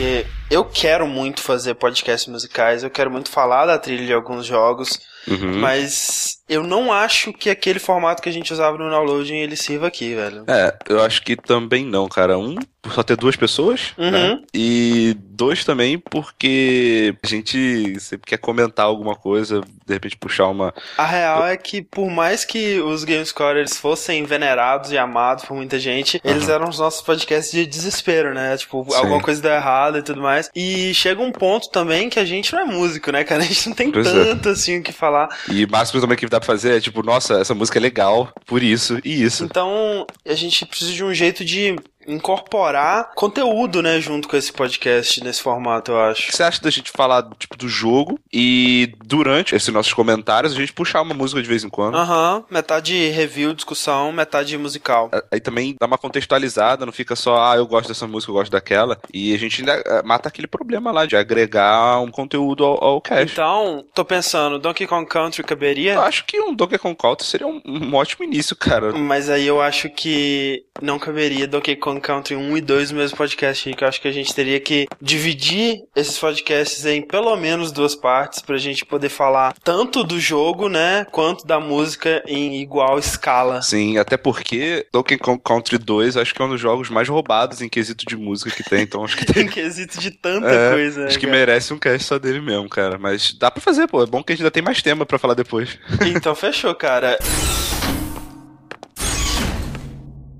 porque eu quero muito fazer podcasts musicais, eu quero muito falar da trilha de alguns jogos, Uhum. mas eu não acho que aquele formato que a gente usava no downloading ele sirva aqui, velho. É, eu acho que também não, cara. Um, por só ter duas pessoas, Uhum. né? E dois também porque a gente sempre quer comentar alguma coisa, de repente puxar uma. A real é que por mais que os Game Scorers fossem venerados e amados por muita gente, eles eram os nossos podcasts de desespero, né? Tipo, Sim. alguma coisa deu errado e tudo mais. E chega um ponto também que a gente não é músico, né, cara? A gente não tem Pois é. tanto assim o que falar. E o máximo também que dá pra fazer é tipo, nossa, essa música é legal, por isso e isso. Então, a gente precisa de um jeito de incorporar conteúdo, né, junto com esse podcast nesse formato, eu O acho. que você acha da gente falar tipo, do jogo e durante esses nossos comentários a gente puxar uma música de vez em quando? Aham, metade review, discussão, metade musical. Aí também dá uma contextualizada, não fica só, ah, eu gosto dessa música, eu gosto daquela. E a gente ainda eh, mata aquele problema lá de agregar um conteúdo ao, ao cast. Então, tô pensando, Donkey Kong Country caberia? Eu acho que um Donkey Kong Country seria um, um ótimo início, cara. Mas aí eu acho que não caberia Donkey Kong Country 1 e 2 no mesmo podcast, Rick. Eu acho que a gente teria que dividir esses podcasts em pelo menos duas partes pra gente poder falar tanto do jogo, né, quanto da música em igual escala. Sim, até porque Donkey Kong Country 2 acho que é um dos jogos mais roubados em quesito de música que tem, então acho que tem. Em quesito de tanta É, coisa. né, acho que cara? merece um cast só dele mesmo, cara. Mas dá pra fazer, pô. É bom que a gente ainda tem mais tema pra falar depois. Então fechou, cara.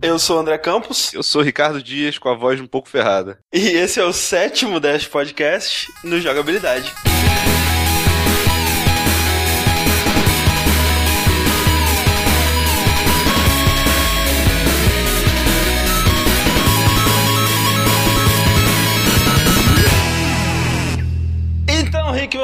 Eu sou o André Campos Eu sou Ricardo Dias com a voz um pouco ferrada. e esse é o sétimo Dash Podcast no Jogabilidade.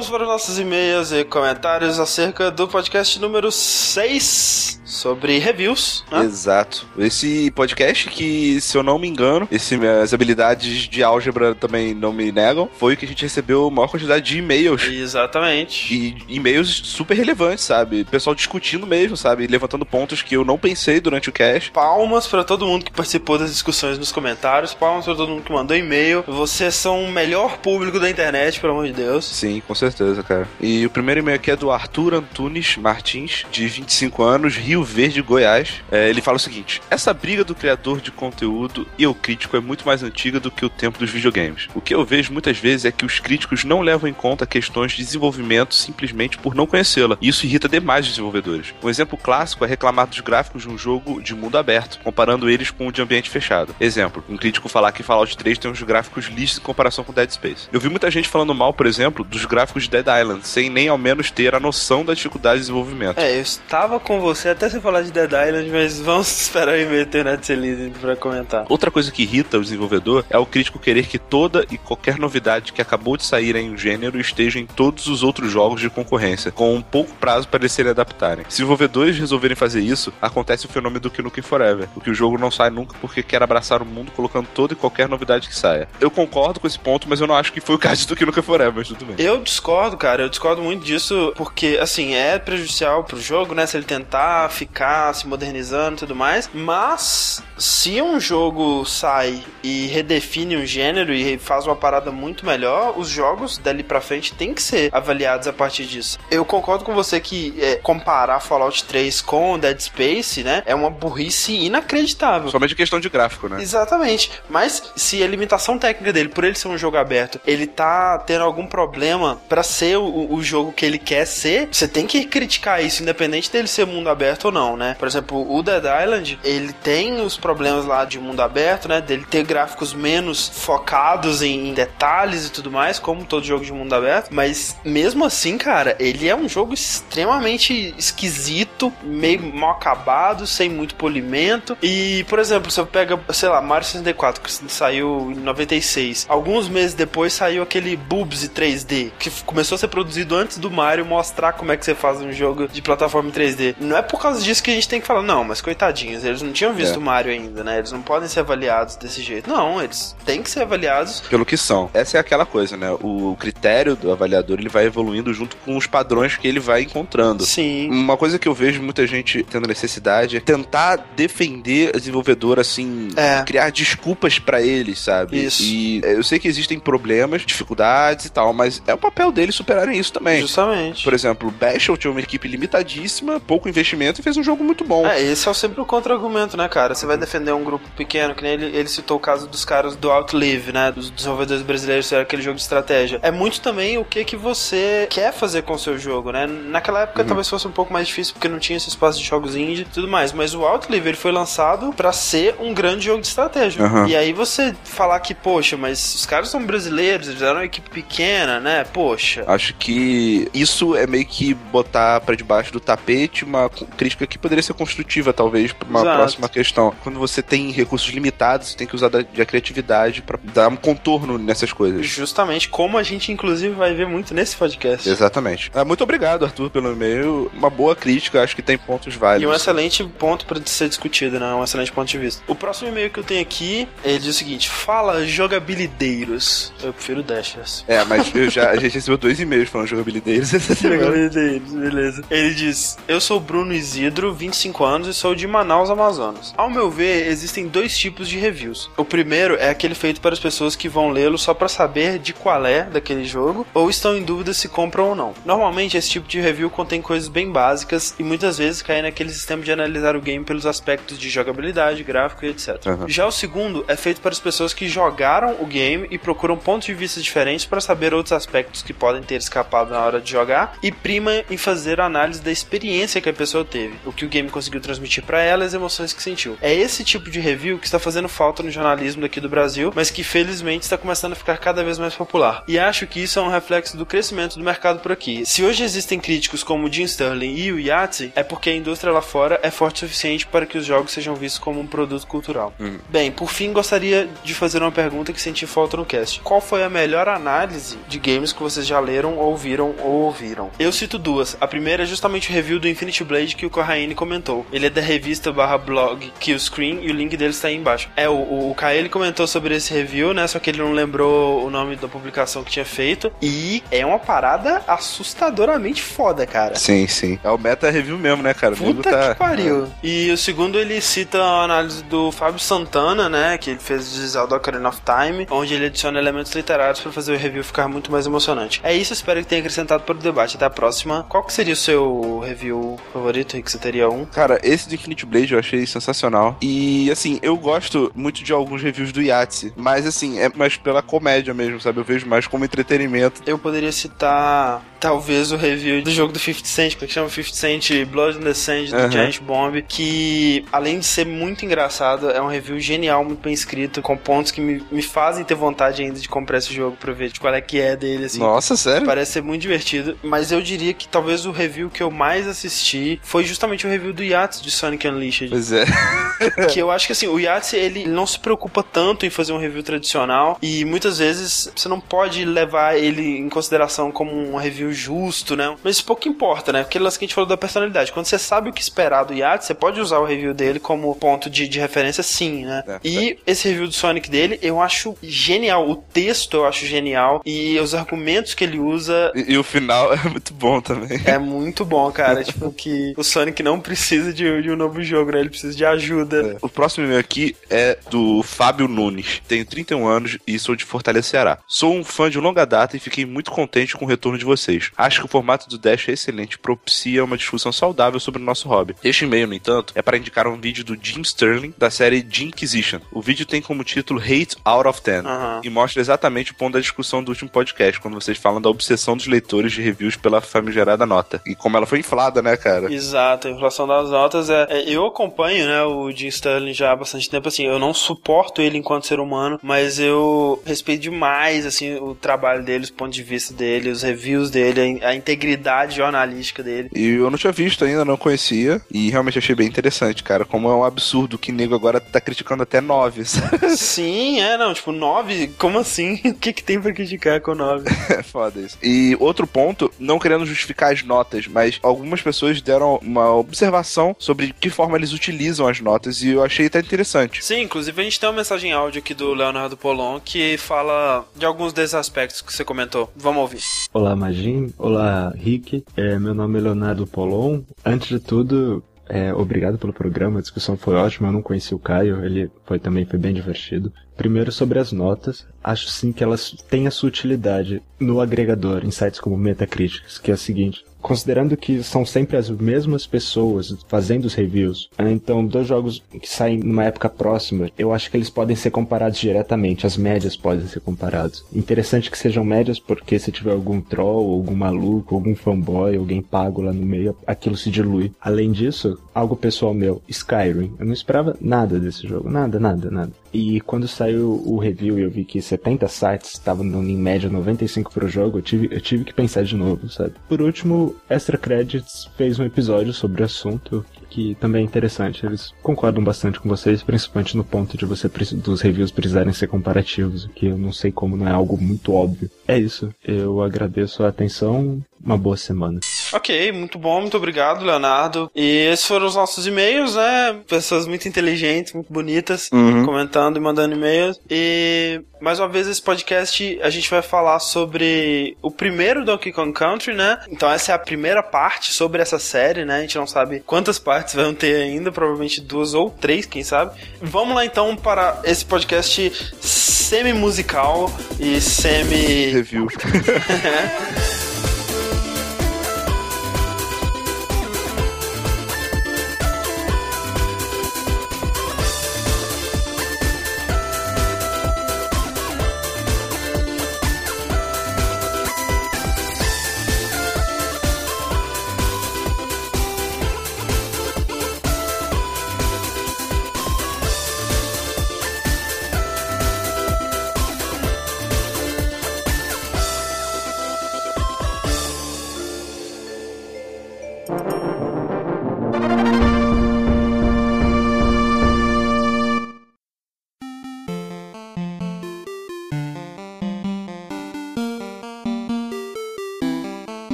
Vamos para os nossos e-mails e comentários acerca do podcast número 6 sobre reviews. Né? Exato. Esse podcast que, se eu não me engano, esse, minhas habilidades de álgebra também não me negam, foi o que a gente recebeu a maior quantidade de e-mails. Exatamente. E e-mails super relevantes, sabe? Pessoal discutindo mesmo, sabe? Levantando pontos que eu não pensei durante o cast. Palmas para todo mundo que participou das discussões nos comentários. Palmas para todo mundo que mandou e-mail. Vocês são o melhor público da internet, pelo amor de Deus. Sim, com certeza, cara. E o primeiro e-mail aqui é do Arthur Antunes Martins, de 25 anos, Rio Verde, Goiás. É, ele fala o seguinte: Essa briga do criador de conteúdo e o crítico é muito mais antiga do que o tempo dos videogames. O que eu vejo muitas vezes é que os críticos não levam em conta questões de desenvolvimento simplesmente por não conhecê-la. E isso irrita demais os desenvolvedores. Um exemplo clássico é reclamar dos gráficos de um jogo de mundo aberto, comparando eles com o de ambiente fechado. Exemplo, um crítico falar que Fallout 3 tem uns gráficos listos em comparação com Dead Space. Eu vi muita gente falando mal, por exemplo, dos gráficos de Dead Island, sem nem ao menos ter a noção da dificuldade de desenvolvimento. É, eu estava com você até você falar de Dead Island, mas vamos esperar o e-mail ser lido pra comentar. Outra coisa que irrita o desenvolvedor é o crítico querer que toda e qualquer novidade que acabou de sair em um gênero esteja em todos os outros jogos de concorrência, com um pouco prazo para eles se adaptarem. Se desenvolvedores resolverem fazer isso, acontece o fenômeno do Nukem Forever, o que o jogo não sai nunca porque quer abraçar o mundo colocando toda e qualquer novidade que saia. Eu concordo com esse ponto, mas eu não acho que foi o caso do Nukem Forever, mas tudo bem. Eu discordo, cara, eu discordo muito disso, porque, assim, é prejudicial pro jogo, né? Se ele tentar ficar se modernizando e tudo mais. Mas, se um jogo sai e redefine um gênero e faz uma parada muito melhor, os jogos dali pra frente têm que ser avaliados a partir disso. Eu concordo com você que é, comparar Fallout 3 com Dead Space, né? É uma burrice inacreditável. Somente questão de gráfico, né? Exatamente. Mas se a limitação técnica dele, por ele ser um jogo aberto, ele tá tendo algum problema pra ser o, o jogo que ele quer ser, você tem que criticar isso, independente dele ser mundo aberto ou não, né? Por exemplo, o Dead Island, ele tem os problemas lá de mundo aberto, né? Dele ter gráficos menos focados em, em detalhes e tudo mais, como todo jogo de mundo aberto. Mas mesmo assim, cara, ele é um jogo extremamente esquisito, meio mal acabado, sem muito polimento. E, por exemplo, você pega, sei lá, Mario 64, que saiu em 96. Alguns meses depois saiu aquele Boobs 3D, que começou começou a ser produzido antes do Mario mostrar como é que você faz um jogo de plataforma em 3D. Não é por causa disso que a gente tem que falar, não, mas coitadinhos, eles não tinham visto É. o Mario ainda, né? Eles não podem ser avaliados desse jeito. Não, eles têm que ser avaliados. Pelo que são. Essa é aquela coisa, né? O critério do avaliador ele vai evoluindo junto com os padrões que ele vai encontrando. Sim. Uma coisa que eu vejo muita gente tendo necessidade é tentar defender a desenvolvedora, assim, É. criar desculpas pra eles, sabe? Isso. E é, eu sei que existem problemas, dificuldades e tal, mas é o papel deles superarem isso também. Justamente. Por exemplo, o Bashel tinha uma equipe limitadíssima, pouco investimento e fez um jogo muito bom. É, esse é sempre o contra-argumento, né, cara? Você vai defender um grupo pequeno, que nem ele, ele citou o caso dos caras do Outlive, né? Dos desenvolvedores brasileiros, que era aquele jogo de estratégia. É muito também o que que você quer fazer com o seu jogo, né? Naquela época talvez fosse um pouco mais difícil, porque não tinha esse espaço de jogos indie e tudo mais. Mas o Outlive, ele foi lançado pra ser um grande jogo de estratégia. Aham. E aí você falar que, poxa, mas os caras são brasileiros, eles eram uma equipe pequena, né? Poxa. Acho que isso é meio que botar pra debaixo do tapete uma crítica que poderia ser construtiva, talvez, pra uma Exato. próxima questão. Quando você tem recursos limitados, você tem que usar da, da criatividade pra dar um contorno nessas coisas. Justamente como a gente, inclusive, vai ver muito nesse podcast. Exatamente. Ah, muito obrigado, Arthur, pelo e-mail. Uma boa crítica, acho que tem pontos E um válidos. excelente ponto para ser discutido, né? Um excelente ponto de vista. O próximo e-mail que eu tenho aqui, ele diz o seguinte: Fala jogabilideiros. Eu prefiro Dashers. É, mas eu já, a gente recebeu dois e-mails falando de jogabilideiros essa semana. Jogabilideiros, beleza. Ele diz: Eu sou Bruno Isidro, 25 anos e sou de Manaus, Amazonas. Ao meu ver, existem dois tipos de reviews. O primeiro é aquele feito para as pessoas que vão lê-lo só para saber de qual é daquele jogo ou estão em dúvida se compram ou não. Normalmente, esse tipo de review contém coisas bem básicas e muitas vezes cai naquele sistema de analisar o game pelos aspectos de jogabilidade, gráfico e etc. Uhum. Já o segundo é feito para as pessoas que jogaram o game e procuram pontos de vista diferentes para saber outros aspectos que podem ter escapado na hora de jogar e prima em fazer a análise da experiência que a pessoa teve, o que o game conseguiu transmitir para ela e as emoções que sentiu. É esse tipo de review que está fazendo falta no jornalismo daqui do Brasil, mas que felizmente está começando a ficar cada vez mais popular. E acho que isso é um reflexo do crescimento do mercado por aqui. Se hoje existem críticos como o Jim Sterling e o Yahtzee, é porque a indústria lá fora é forte o suficiente para que os jogos sejam vistos como um produto cultural. Bem, por fim, gostaria de fazer uma pergunta que senti falta no cast. Qual foi a melhor análise de games que vocês já leram, ouviram ou ouviram? Eu cito duas. A primeira é justamente o review do Infinity Blade que o Corraine comentou. Ele é da revista barra blog Killscreen e o link dele está aí embaixo. É, o, o, o Kaeli comentou sobre esse review, né? Só que ele não lembrou o nome da publicação que tinha feito. E é uma parada assustadoramente foda, cara. Sim, sim. É o meta review mesmo, né, cara? O Puta tá- que pariu. E o segundo ele cita a análise do Fábio Santana, né? Que ele fez de Zelda Ocarina of Time, onde ele adiciona elementos literários pra fazer o review ficar muito mais emocionante. É isso, espero que tenha acrescentado para o debate. Até a próxima. Qual que seria o seu review favorito, Rick? Você teria um? Cara, esse do Infinite Blade eu achei sensacional. E, assim, eu gosto muito de alguns reviews do Yahtzee. Mas, assim, é mais pela comédia mesmo, sabe? Eu vejo mais como entretenimento. Eu poderia citar talvez o review do jogo do 50 Cent, que chama 50 Cent Blood in the Sand do Aham. Giant Bomb, que além de ser muito engraçado, é um review genial, muito bem escrito, com pontos que me, me fazem ter vontade ainda de comprar esse jogo pra ver de qual é que é dele, assim. Nossa, sério? Parece ser muito divertido, mas eu diria que talvez o review que eu mais assisti foi justamente o review do Yachts de Sonic Unleashed. Pois é. que eu acho que assim, o Yahtzee ele não se preocupa tanto em fazer um review tradicional e muitas vezes você não pode levar ele em consideração como um review justo, né? Mas isso pouco importa, né? Aquele lance que a gente falou da personalidade. Quando você sabe o que esperar do Yahtzee, você pode usar o review dele como ponto de, de referência, sim, né? É, e esse review do Sonic dele, eu acho genial. O texto eu acho genial e os argumentos que ele usa E, e o final é muito bom também. é muito bom, cara. tipo, que o Sonic não precisa de, de um novo jogo, né? Ele precisa de ajuda. O próximo e-mail aqui é do Fábio Nunes. Tenho 31 anos e sou de Fortaleza, Ceará. Sou um fã de longa data e fiquei muito contente com o retorno de vocês. Acho que o formato do Dash é excelente, propicia uma discussão saudável sobre o nosso hobby. Este e-mail, no entanto, é para indicar um vídeo do Jim Sterling da série Jim Inquisition. O vídeo tem como título Hate Out of 10 Aham. e mostra exatamente o ponto da discussão do último podcast, quando vocês falam da obsessão dos leitores de reviews pela famigerada nota. E como ela foi inflada, né, cara? Exato, a inflação das notas é, é- Eu acompanho, né, o Jim Sterling já há bastante tempo, assim, eu não suporto ele enquanto ser humano, mas eu respeito demais, assim, o trabalho dele, os pontos de vista dele, os reviews dele. Ele, a integridade jornalística dele. E eu não tinha visto ainda, não conhecia. E realmente achei bem interessante, cara. Como é um absurdo que nego agora tá criticando até nove. Sim, é, não, tipo, nove? Como assim? O que, que tem pra criticar com nove? é foda isso. E outro ponto, não querendo justificar as notas, mas algumas pessoas deram uma observação sobre que forma eles utilizam as notas e eu achei até interessante. Sim, inclusive a gente tem uma mensagem áudio aqui do Leonardo Polon que fala de alguns desses aspectos que você comentou. Vamos ouvir. Olá, Magin. Olá, Rick. É, meu nome é Leonardo Polon. Antes de tudo, é, obrigado pelo programa, a discussão foi ótima, eu não conheci o Caio, ele foi também foi bem divertido. Primeiro sobre as notas, acho sim que elas têm a sua utilidade no agregador, em sites como Metacritics, que é o seguinte, considerando que são sempre as mesmas pessoas fazendo os reviews, né, então dois jogos que saem numa época próxima, eu acho que eles podem ser comparados diretamente, as médias podem ser comparadas. Interessante que sejam médias porque se tiver algum troll, algum maluco, algum fanboy, alguém pago lá no meio, aquilo se dilui. Além disso, algo pessoal meu, Skyrim, eu não esperava nada desse jogo, nada, nada, nada. E quando saiu o review e eu vi que 70 sites estavam em média 95 pro jogo, eu tive, eu tive que pensar de novo, sabe? Por último, Extra Credits fez um episódio sobre o assunto que também é interessante. Eles concordam bastante com vocês, principalmente no ponto de você dos reviews precisarem ser comparativos, que eu não sei como não é algo muito óbvio. É isso. Eu agradeço a atenção. Uma boa semana. Ok, muito bom, muito obrigado, Leonardo. E esses foram os nossos e-mails, né? Pessoas muito inteligentes, muito bonitas, uhum. comentando e mandando e-mails. E mais uma vez esse podcast a gente vai falar sobre o primeiro Donkey Kong Country, né? Então essa é a primeira parte sobre essa série, né? A gente não sabe quantas partes vão ter ainda, provavelmente duas ou três, quem sabe. Vamos lá então para esse podcast semi-musical e semi... Review.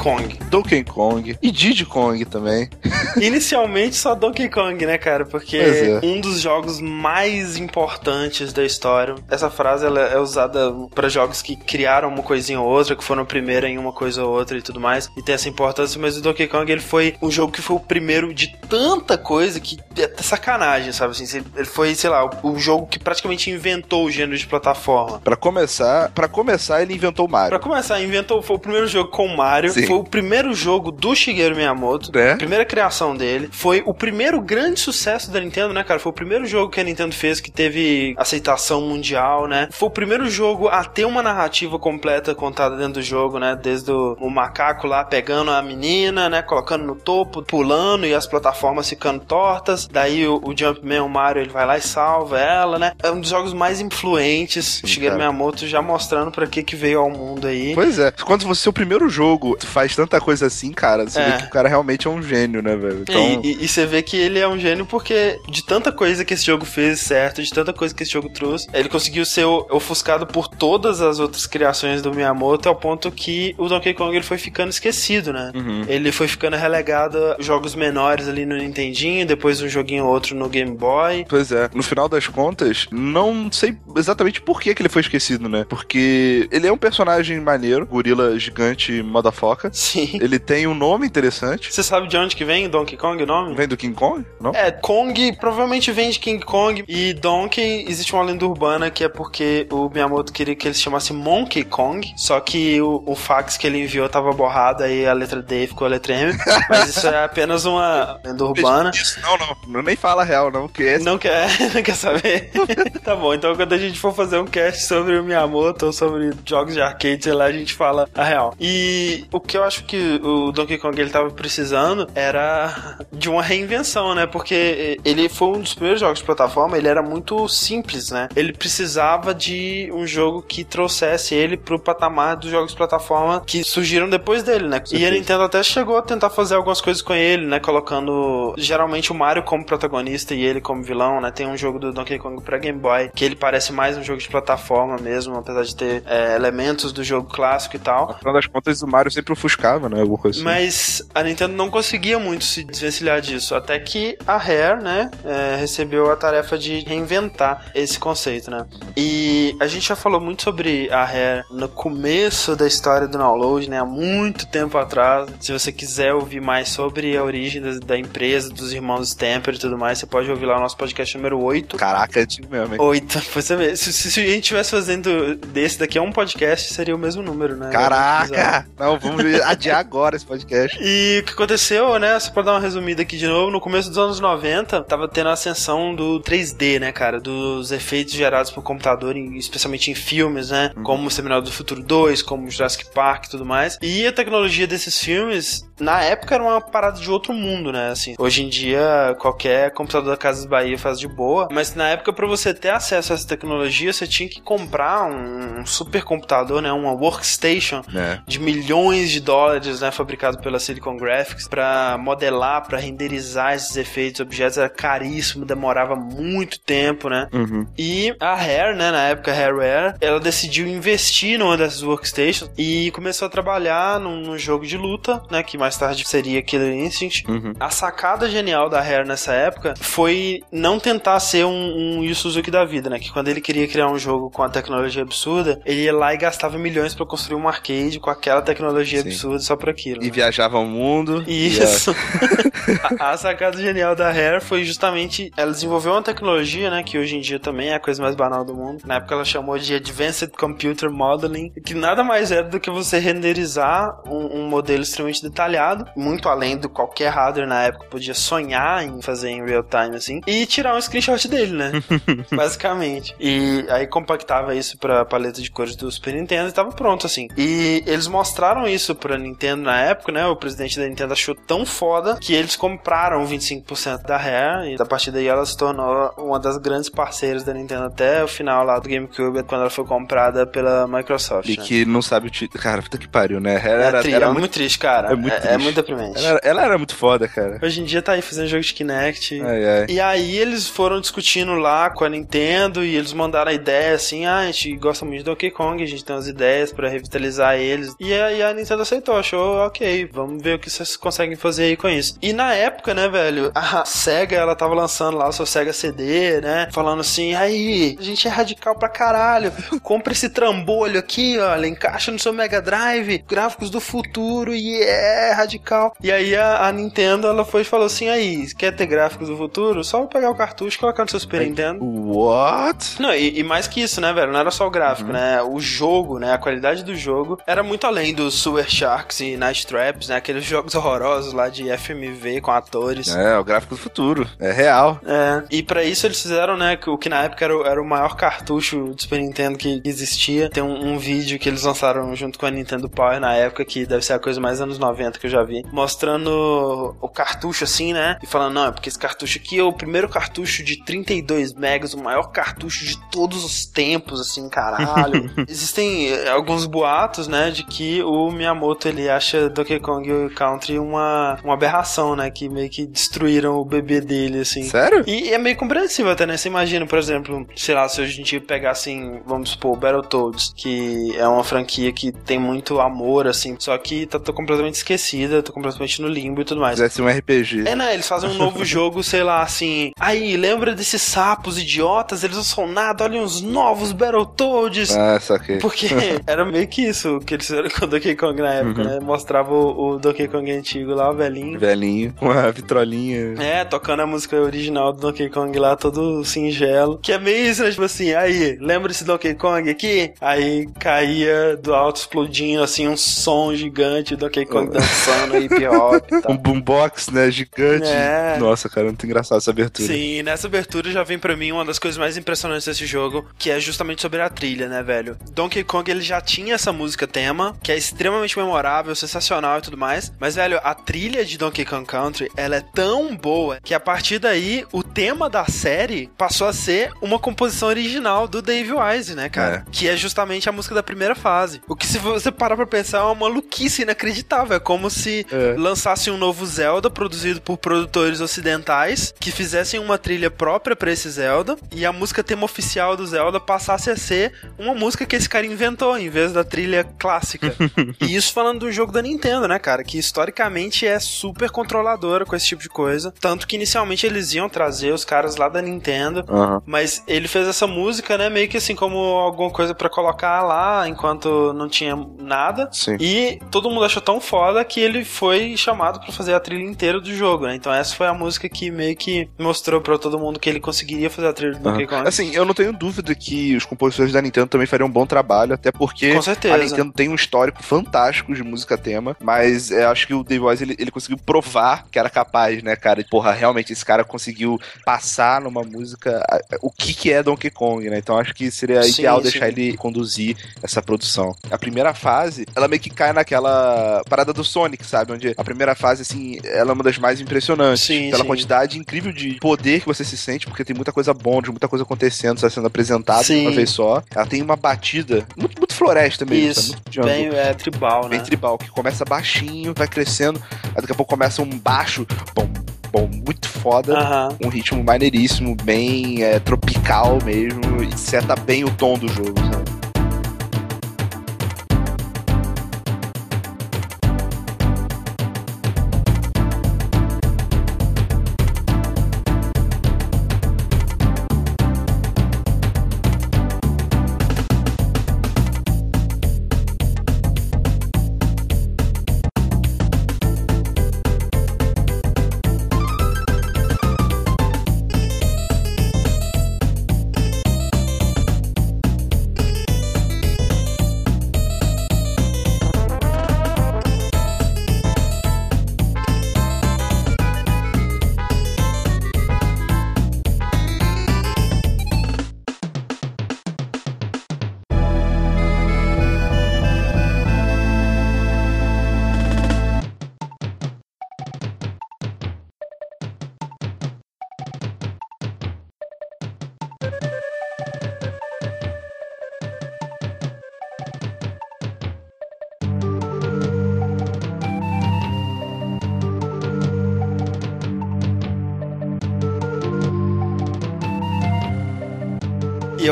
Kong. Donkey Kong. E Diddy Kong também. Inicialmente só Donkey Kong, né, cara? Porque é. um dos jogos mais importantes da história. Essa frase ela é usada para jogos que criaram uma coisinha ou outra, que foram primeiro em uma coisa ou outra e tudo mais. E tem essa importância, mas o Donkey Kong ele foi um jogo que foi o primeiro de tanta coisa que é sacanagem, sabe? Assim, ele foi, sei lá, o, jogo que praticamente inventou o gênero de plataforma. Para começar, para começar ele inventou o Mario. Para começar, inventou foi o primeiro jogo com Mario. Sim. Foi o primeiro jogo do Shigeru Miyamoto. É. Primeira criação dele. Foi o primeiro grande sucesso da Nintendo, né, cara? Foi o primeiro jogo que a Nintendo fez que teve aceitação mundial, né? Foi o primeiro jogo a ter uma narrativa completa contada dentro do jogo, né? Desde o, o macaco lá pegando a menina, né? Colocando no topo, pulando e as plataformas ficando tortas. Daí o, o Jumpman, o Mario, ele vai lá e salva ela, né? É um dos jogos mais influentes. Sim, Shigeru cara. Miyamoto já mostrando para que que veio ao mundo aí. Pois é. Quando você é o primeiro jogo faz tanta coisa assim, cara, você é. vê que o cara realmente é um gênio, né, velho? Então... E, e, e, você vê que ele é um gênio porque de tanta coisa que esse jogo fez certo, de tanta coisa que esse jogo trouxe, ele conseguiu ser ofuscado por todas as outras criações do Miyamoto ao ponto que o Donkey Kong ele foi ficando esquecido, né? Uhum. Ele foi ficando relegado a jogos menores ali no Nintendinho, depois um joguinho ou outro no Game Boy. Pois é. No final das contas, não sei exatamente por que, que ele foi esquecido, né? Porque ele é um personagem maneiro, gorila gigante, motherfucker. Sim. Ele tem um nome interessante. Você sabe de onde que vem Donkey Kong o nome? Vem do King Kong? Não? É, Kong provavelmente vem de King Kong e Donkey existe uma lenda urbana que é porque o Miyamoto queria que ele se chamasse Monkey Kong, só que o, o fax que ele enviou tava borrado aí a letra D ficou a letra M, mas isso é apenas uma lenda urbana. Isso, não, não, não nem fala real não, que. Não quer, não quer saber? tá bom, então quando a gente for fazer um cast sobre o Miyamoto ou sobre jogos de arcade, sei lá, a gente fala a real. E E o que eu acho que o Donkey Kong ele tava precisando era de uma reinvenção, né? Porque ele foi um dos primeiros jogos de plataforma, ele era muito simples, né? Ele precisava de um jogo que trouxesse ele pro patamar dos jogos de plataforma que surgiram depois dele, né? E a Nintendo até chegou a tentar fazer algumas coisas com ele, né? Colocando geralmente o Mario como protagonista e ele como vilão, né? Tem um jogo do Donkey Kong pra Game Boy que ele parece mais um jogo de plataforma mesmo, apesar de ter é, elementos do jogo clássico e tal. Afinal das contas, o Mario sempre ofuscava, né? Alguma coisa assim. Mas a Nintendo não conseguia muito se desvencilhar disso, até que a Rare, né, é, recebeu a tarefa de reinventar esse conceito, né? E a gente já falou muito sobre a Rare no começo da história do download, né, há muito tempo atrás. Se você quiser ouvir mais sobre a origem da, da empresa, dos irmãos Stamper e tudo mais, você pode ouvir lá o nosso podcast número 8. Caraca, é antigo mesmo, hein? 8, você vê. Se, se, se a gente estivesse fazendo desse daqui a um podcast, seria o mesmo número, né? Caraca! Não, vamos adiar agora esse podcast. E o que aconteceu, né? Só pra dar uma resumida aqui de novo, no começo dos anos 90, tava tendo a ascensão do 3D, né, cara? Dos efeitos gerados por computador, especialmente em filmes, né? Como o Seminal do Futuro 2, como Jurassic Park e tudo mais. E a tecnologia desses filmes, na época, era uma parada de outro mundo, né? Assim, hoje em dia, qualquer computador da Casas Bahia faz de boa, mas na época, pra você ter acesso a essa tecnologia, você tinha que comprar um, um supercomputador, né? Uma workstation É. de milhões de dólares, né, fabricado pela Silicon Graphics, pra modelar, pra renderizar esses efeitos, objetos, era caríssimo, demorava muito tempo, né? Uhum. E a Rare, né, na época Rareware, ela decidiu investir numa dessas workstations e começou a trabalhar num, num jogo de luta, né, que mais tarde seria Killer Instinct. Uhum. A sacada genial da Rare nessa época foi não tentar ser um, um Yu Suzuki da vida, né? Que quando ele queria criar um jogo com a tecnologia absurda, ele ia lá e gastava milhões pra construir um arcade com aquela tecnologia Sim. Absurda só pra aquilo. E né? viajava ao mundo. Isso. a, a sacada genial da Rare foi justamente ela desenvolveu uma tecnologia, né, que hoje em dia também é a coisa mais banal do mundo. Na época ela chamou de Advanced Computer Modeling, que nada mais era do que você renderizar um, um modelo extremamente detalhado, muito além do qualquer hardware na época podia sonhar em fazer em real time assim, e tirar um screenshot dele, né? basicamente. E aí compactava isso pra paleta de cores do Super Nintendo e tava pronto, assim. E eles mostraram isso pra Nintendo na época, né? O presidente da Nintendo achou tão foda que eles compraram 25% da Rare e a partir daí ela se tornou uma das grandes parceiras da Nintendo até o final lá do GameCube, quando ela foi comprada pela Microsoft. E né? que não sabe o título. Cara, puta que pariu, né? Ela é, era, tri- era é muito, muito triste, cara. é muito é, é muito deprimente. ela, era- ela era muito foda, cara. Hoje em dia tá aí fazendo jogo de Kinect. Ai, ai. E aí eles foram discutindo lá com a Nintendo e eles mandaram a ideia assim, ah, a gente gosta muito de Donkey Kong, a gente tem umas ideias pra revitalizar eles. E aí a Nintendo aceitou, achou, ok, vamos ver o que vocês conseguem fazer aí com isso. E na época, né, velho, a SEGA, ela tava lançando lá o seu SEGA CD, né, falando assim, aí, a gente é radical pra caralho, compra esse trambolho aqui, olha, encaixa no seu Mega Drive, gráficos do futuro, e é radical. E aí a, a Nintendo, ela foi e falou assim, aí, quer ter gráficos do futuro? Só pegar o cartucho e colocar no seu Super Nintendo. What? Não, e, e mais que isso, né, velho? Não era só o gráfico, né? O jogo, né? A qualidade do jogo era muito além dos Super Sharks e Night Traps, né? Aqueles jogos horrorosos lá de FMV com atores. É, o gráfico do futuro. É real. É, e pra isso eles fizeram, né, que- o que na época era, o- era o maior cartucho de Super Nintendo que existia. Tem um, um vídeo que eles lançaram junto com a Nintendo Power na época, que deve ser a coisa mais anos 90 que eu já vi, mostrando o cartucho assim, né, e falando, não, é porque esse cartucho aqui é o primeiro cartucho de 32 megas, o maior cartucho de todos os tempos, assim, caralho. Existem eh, alguns boatos, né, de que o Miyamoto, ele acha Donkey Kong Country uma, uma aberração, né, que meio que destruíram o bebê dele, assim. Sério? E é meio compreensível até, né? Você imagina, por exemplo, sei lá, se em dia pegar assim, vamos supor, Battletoads, que é uma franquia que tem muito amor, assim, só que tá, completamente esquecida, tá completamente no limbo e tudo mais. Fizesse um RPG. É, né? Eles fazem um novo jogo, sei lá, assim. Aí, lembra desses sapos idiotas? Eles não são nada, olha uns novos Battletoads. Ah, saquei. Porque era meio que isso que eles fizeram com Donkey Kong na época, Uhum. né? Mostrava o, o Donkey Kong antigo lá, o velhinho. Velhinho, com a vitrolinha. É, tocando a música original do Donkey Kong lá, todo singelo. Que é meio isso, né? Tipo assim, aí, lembra esse Donkey Kong aqui? Aí caía do alto explodindo, assim, um som gigante, o Donkey Kong dançando hip hop e Um boombox, né? Gigante. É. Nossa, cara, muito engraçado essa abertura. Sim, nessa abertura já vem pra mim uma das coisas mais impressionantes desse jogo, que é justamente sobre a trilha, né, velho? Donkey Kong ele já tinha essa música tema, que é extremamente memorável, sensacional e tudo mais. Mas, velho, a trilha de Donkey Kong Country, ela é tão boa que a partir daí, o tema da série passou a ser uma composição original do Dave Wise, né, cara? É. Que é justamente a música da primeira fase. O que, se você parar pra pensar, é uma maluquice inacreditável. É como se é. lançasse um novo Zelda produzido por produtores ocidentais que fizessem uma trilha própria para esse Zelda e a música tema oficial do Zelda passasse a ser uma música que esse cara inventou em vez da trilha clássica. e isso falando do jogo da Nintendo, né, cara? Que historicamente é super controladora com esse tipo de coisa. Tanto que inicialmente eles iam trazer os caras lá da Nintendo, uhum. mas ele fez essa música, né, meio que assim como alguma coisa para colocar lá enquanto não tinha nada. Sim. E todo mundo achou tão foda que ele foi chamado para fazer a trilha inteira do jogo, né? Então essa foi a música que meio que mostrou para todo mundo que ele conseguiria fazer a trilha do Donkey Kong. Assim, eu não tenho dúvida que os compositores da Nintendo também fariam um bom trabalho, até porque a Nintendo tem um histórico fantástico de música tema, mas eu acho que o Dave Wise ele, ele conseguiu provar que era capaz, né, cara? Porra, realmente esse cara conseguiu passar numa música o que que é Donkey Kong, né? Então acho que seria sim, ideal sim. deixar ele conduzir essa produção. A primeira fase, ela meio que cai naquela parada do Sonic, sabe? Onde a primeira fase, assim, ela é uma das mais impressionantes. Sim, pela quantidade incrível de poder que você se sente, porque tem muita coisa bom, muita coisa acontecendo, está sendo apresentada de uma vez só. Ela tem uma batida muito floresta mesmo. Isso, muito bem é, tribal, né? Bem tribal, que começa baixinho, vai crescendo, aí daqui a pouco começa um baixo, bom, bom, muito foda. Uhum. Um ritmo maneiríssimo, bem é, tropical mesmo, e seta bem o tom do jogo, sabe?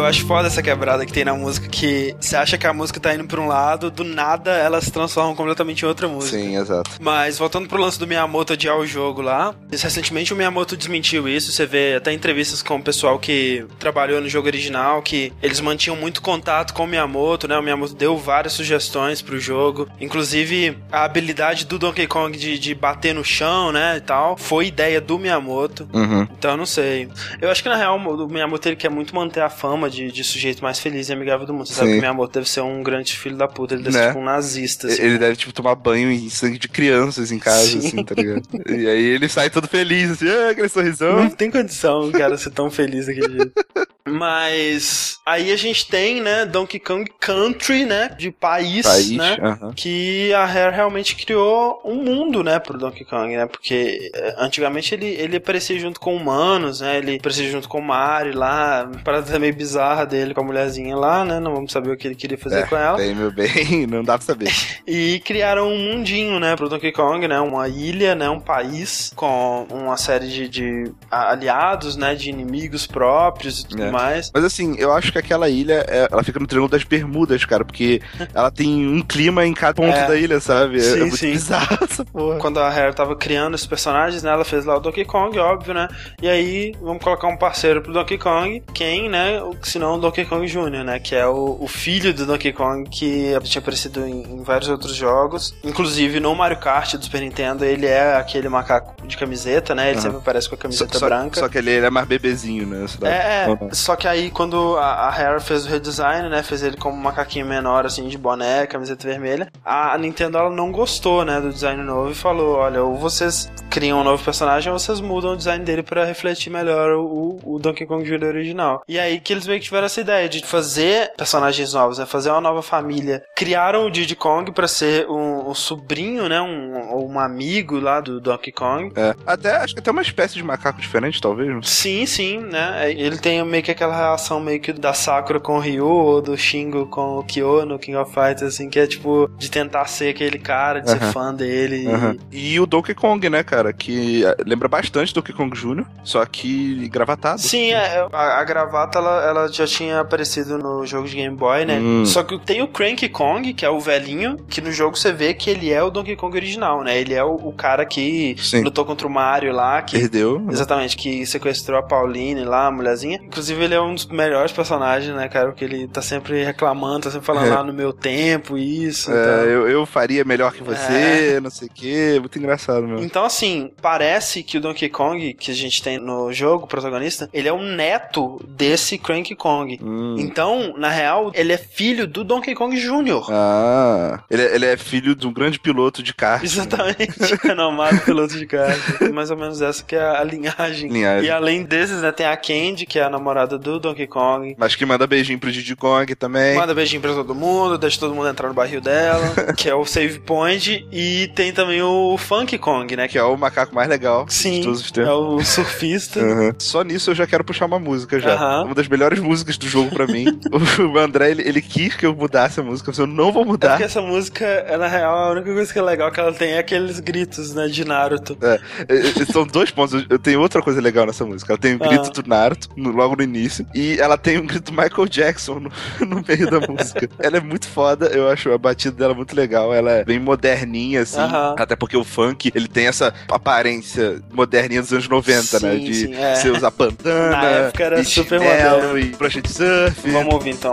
Acho foda essa quebrada que tem na música, que você acha que a música tá indo pra um lado, do nada ela se transforma completamente em outra música. Sim, exato. Mas voltando pro lance do Miyamoto adiar o jogo lá, recentemente o Miyamoto desmentiu isso, você vê até entrevistas com o pessoal que trabalhou no jogo original, que eles mantinham muito contato com o Miyamoto, né? O Miyamoto deu várias sugestões pro jogo, inclusive a habilidade do Donkey Kong de, de bater no chão, né, e tal, foi ideia do Miyamoto. Uhum. Então eu não sei. Eu acho que na real o Miyamoto ele quer muito manter a fama de, de sujeito mais feliz e amigável do mundo. Você Sim. sabe que minha amor deve ser um grande filho da puta, ele deve né? ser tipo um nazista. Assim. Ele deve, tipo, tomar banho em sangue de crianças em casa, Sim. assim, tá ligado? e aí ele sai todo feliz, assim, ah, aquele sorrisão. Não tem condição, cara, ser tão feliz daquele jeito. Mas aí a gente tem, né, Donkey Kong Country, né, de país, país né, uh -huh. que a Rare realmente criou um mundo, né, pro Donkey Kong, né, porque eh, antigamente ele, ele aparecia junto com humanos, né, ele aparecia junto com o Mario lá, parada meio bizarra dele com a mulherzinha lá, né, não vamos saber o que ele queria fazer é, com ela. Bem, meu bem, não dá pra saber. e criaram um mundinho, né, pro Donkey Kong, né, uma ilha, né, um país com uma série de, de aliados, né, de inimigos próprios e tudo é. mais mais. Mas assim, eu acho que aquela ilha, é, ela fica no Triângulo das Bermudas, cara, porque ela tem um clima em cada ponto é. da ilha, sabe? Sim, é, é muito sim. bizarro essa porra. Quando a Rare tava criando esses personagens, né, ela fez lá o Donkey Kong, óbvio, né? E aí, vamos colocar um parceiro pro Donkey Kong, quem, né? Se não o Donkey Kong Jr., né? Que é o, o, filho do Donkey Kong que tinha aparecido em, em, vários outros jogos. Inclusive no Mario Kart do Super Nintendo, ele é aquele macaco de camiseta, né? Ele uhum. sempre aparece com a camiseta só, branca. Só, só que ele é mais bebezinho, né? É, é Só que aí, quando a, a Rare fez o redesign, né? Fez ele como um macaquinho menor, assim, de boné, camiseta vermelha. A Nintendo, ela não gostou, né? Do design novo e falou: olha, ou vocês criam um novo personagem ou vocês mudam o design dele para refletir melhor o, o Donkey Kong Jr. original. E aí que eles meio que tiveram essa ideia de fazer personagens novos, né? Fazer uma nova família. Criaram o Diddy Kong para ser um, um, sobrinho, né? Um, um amigo lá do Donkey Kong. É. Até, acho que até uma espécie de macaco diferente, talvez. Sim, sim, né? Ele tem meio que aquela relação meio que da Sakura com o Ryu ou do Shingo com o Kyo no King of Fighters, assim, que é tipo de tentar ser aquele cara, de uh -huh. ser fã dele. Uh -huh. e... e... o Donkey Kong, né, cara? Que é, lembra bastante do Donkey Kong Jr., só que gravatado. Sim, é, a, a, gravata ela, ela já tinha aparecido no jogo de Game Boy, né? Hum. Só que tem o Cranky Kong, que é o velhinho, que no jogo você vê que ele é o Donkey Kong original, né? Ele é o, o cara que Sim. lutou contra o Mario lá, que perdeu. Exatamente, que sequestrou a Pauline lá, a mulherzinha. Inclusive ele é um dos melhores personagens, né, cara? Porque ele tá sempre reclamando, tá sempre falando é. lá no meu tempo, isso. É, então. eu, eu faria melhor que você, é. não sei o quê. Muito engraçado, meu. Então, assim, parece que o Donkey Kong que a gente tem no jogo, protagonista, ele é um neto desse Cranky Kong. Hum. Então, na real, ele é filho do Donkey Kong Jr. Ah, ele, é, ele é filho de um grande piloto de kart. Exatamente, renomado piloto de kart. Mais ou menos essa que é a linhagem. linhagem. E além desses, né, tem a Candy, que é a namorada do Donkey Kong. Mas que manda beijinho pro Diddy Kong também. Manda beijinho pra todo mundo, deixa todo mundo entrar no barril dela, que é o save point. E tem também o Funk Kong, né? Que é o macaco mais legal Sim, de todos os tempos. é o surfista. uhum. Só nisso eu já quero puxar uma música já. Uhum. Uma das melhores músicas do jogo pra mim. o André, ele, ele, quis que eu mudasse a música, mas eu não vou mudar. É porque essa música, na real, a única coisa que é legal que ela tem é aqueles gritos, né, de Naruto. É, são dois pontos. Eu tenho outra coisa legal nessa música. Ela tem o grito ah. do Naruto, logo no início, e ela tem um grito Michael Jackson no, no meio da música. ela é muito foda, eu acho a batida dela muito legal. Ela é bem moderninha, assim. Até porque o funk, ele tem essa aparência moderninha dos anos 90, sim, né? De sim, é. você usar bandana, Na época era super moderno. e prancha de surf. Vamos ouvir então.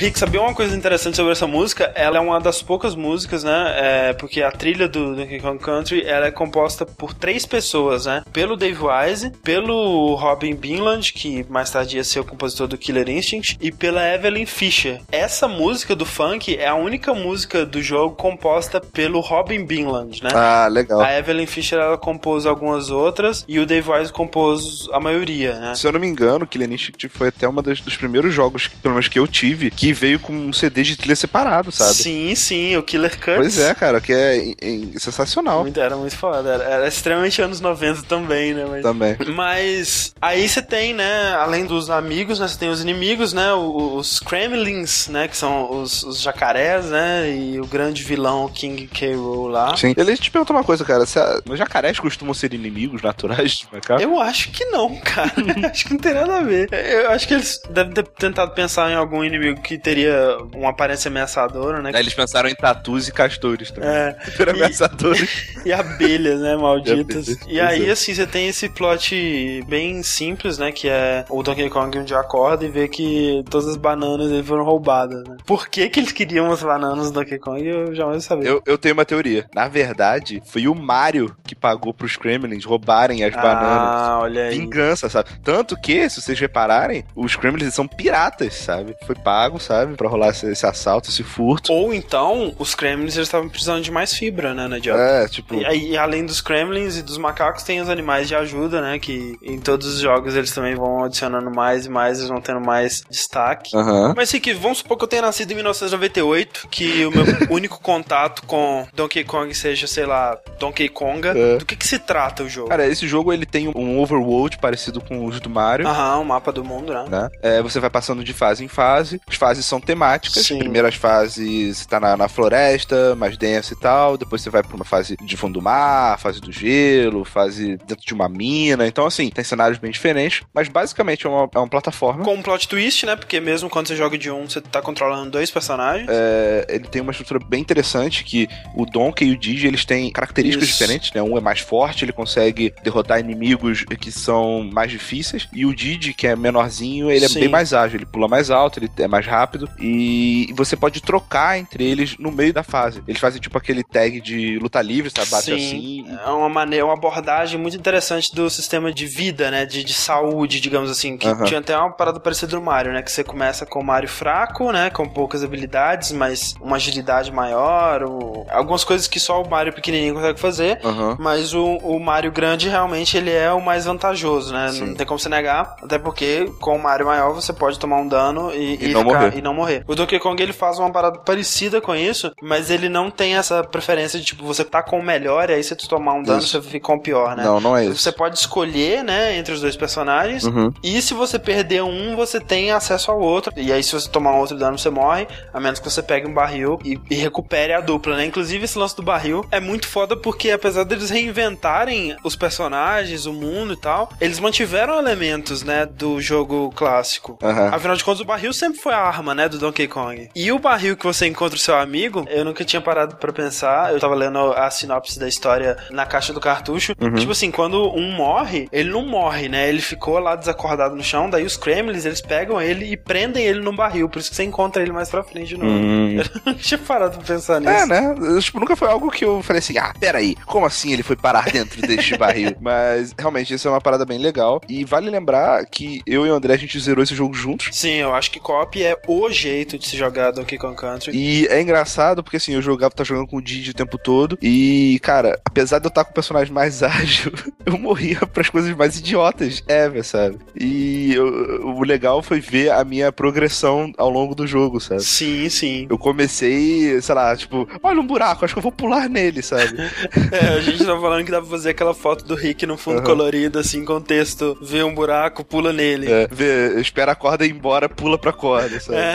Rick, sabia uma coisa interessante sobre essa música? Ela é uma das poucas músicas, né? É, porque a trilha do Donkey Kong Country ela é composta por três pessoas, né? Pelo Dave Wise, pelo Robin Binland, que mais tarde ia ser o compositor do Killer Instinct, e pela Evelyn Fisher. Essa música do funk é a única música do jogo composta pelo Robin Binland, né? Ah, legal. A Evelyn Fisher ela compôs algumas outras e o Dave Wise compôs a maioria, né? Se eu não me engano, Killer Instinct foi até um dos primeiros jogos, pelo menos que eu tive, que veio com um CD de trilha separado, sabe? Sim, sim, o Killer Cuts. Pois é, cara, que é, é sensacional. Muito, era muito foda. Era, era, extremamente anos 90 também, né? Mas, também. Mas aí você tem, né, além dos amigos, né, você tem os inimigos, né, os Kremlins, né, que são os, os jacarés, né, e o grande vilão King K. Rool lá. Sim. Ele te pergunta uma coisa, cara, se a, os jacarés costumam ser inimigos naturais de macaco? Eu acho que não, cara. acho que não tem nada a ver. Eu acho que eles devem ter tentado pensar em algum inimigo que teria uma aparência ameaçadora, né? Aí eles pensaram em tatus e castores também. É. Super ameaçadores. E, e abelhas, né? Malditas. E, e aí, assim, você tem esse plot bem simples, né? Que é o Donkey Kong um dia acorda e vê que todas as bananas dele foram roubadas, né? Por que que eles queriam as bananas do Donkey Kong? Eu jamais sabia. Eu, eu tenho uma teoria. Na verdade, foi o Mario que pagou pros Kremlins roubarem as Ah, bananas. olha aí. Vingança, sabe? Tanto que, se vocês repararem, os Kremlins são piratas, sabe? Foi pago, sabe? Pra rolar esse, esse assalto, esse furto. Ou então, os Kremlins eles estavam precisando de mais fibra, né, na dieta. É, tipo. E, aí, além dos Kremlins e dos macacos, tem os animais de ajuda, né? Que em todos os jogos eles também vão adicionando mais e mais, eles vão tendo mais destaque. Aham. Mas Rick, vamos supor que eu tenha nascido em 1998, que o meu único contato com Donkey Kong seja, sei lá, Donkey Konga. É. Do que que se trata o jogo? Cara, esse jogo ele tem um overworld parecido com os do Mario. Aham, o mapa do mundo, né? Né? É, você vai passando de fase em fase. As fases são temáticas. Sim. Primeiras fases você tá na, na floresta, mais densa e tal. Depois você vai pra uma fase de fundo do mar, fase do gelo, fase dentro de uma mina. Então, assim, tem cenários bem diferentes. Mas basicamente é uma, é uma plataforma. Com um plot twist, né? Porque mesmo quando você joga de um, você tá controlando dois personagens. É, ele tem uma estrutura bem interessante que o Donkey e o Digi eles têm características Isso. diferentes, né? Um é mais forte, ele consegue derrotar inimigos que são mais difíceis, e o Didi, que é menorzinho, ele Sim. é bem mais ágil, ele pula mais alto, ele é mais rápido, e você pode trocar entre eles no meio da fase. Eles fazem tipo aquele tag de luta livre, sabe? Bate Sim. assim. É uma maneira, uma abordagem muito interessante do sistema de vida, né? De, de saúde, digamos assim. Que Aham. tinha até uma parada parecida no Mario, né? Que você começa com o Mario fraco, né? Com poucas habilidades, mas uma agilidade maior. o- Algumas coisas que só o Mario pequenininho consegue fazer. Aham. Mas o, o Mario grande realmente ele é o mais vantajoso, né? Sim. Não tem como você negar. Até porque com o Mario maior você pode tomar um dano e, E não morrer. E não morrer. O Donkey Kong ele faz uma parada parecida com isso, mas ele não tem essa preferência de tipo, você tá com o melhor e aí se tu tomar um dano Isso. você fica com o pior, né? Não, não é isso. Você pode escolher, né, entre os dois personagens. Uhum. E se você perder um, você tem acesso ao outro. E aí, se você tomar um outro dano, você morre. A menos que você pegue um barril e, e recupere a dupla, né? Inclusive, esse lance do barril é muito foda porque, apesar deles reinventarem os personagens, o mundo e tal, eles mantiveram elementos, né, do jogo clássico. Aham. Afinal de contas, o barril sempre foi a arma, né, do Donkey Kong. E o barril que você encontra o seu amigo, eu nunca tinha parado pra pensar. Eu tava lendo a sinopse da história na caixa do cartucho. Tipo assim, quando um morre, ele não morre, né? Ele ficou lá desacordado no chão. Daí os Kremlins, eles pegam ele e prendem ele num barril. Por isso que você encontra ele mais pra frente de novo. Hum. Eu não tinha parado pra pensar nisso. É, né? Eu, tipo, nunca foi algo que eu falei assim, ah, peraí, como assim ele foi parar dentro deste barril? Mas, realmente, isso é uma parada bem legal. E vale lembrar que eu e o André, a gente zerou esse jogo juntos. Sim, eu acho que co-op é o jeito de se jogar Donkey Kong Country. E é engraçado porque assim, eu jogava, tá jogando com o Didi o tempo todo. E, cara, apesar de eu estar com o personagem mais ágil, eu morria pras coisas mais idiotas ever, sabe? E eu- o legal foi ver a minha progressão ao longo do jogo, sabe? Sim, sim. Eu comecei, sei lá, tipo, olha um buraco, acho que eu vou pular nele, sabe? É, a gente tava falando que dá pra fazer aquela foto do Rick no fundo Aham. colorido, assim, com texto, vê um buraco, pula nele. É, vê, espera a corda ir embora, pula pra corda, sabe? É,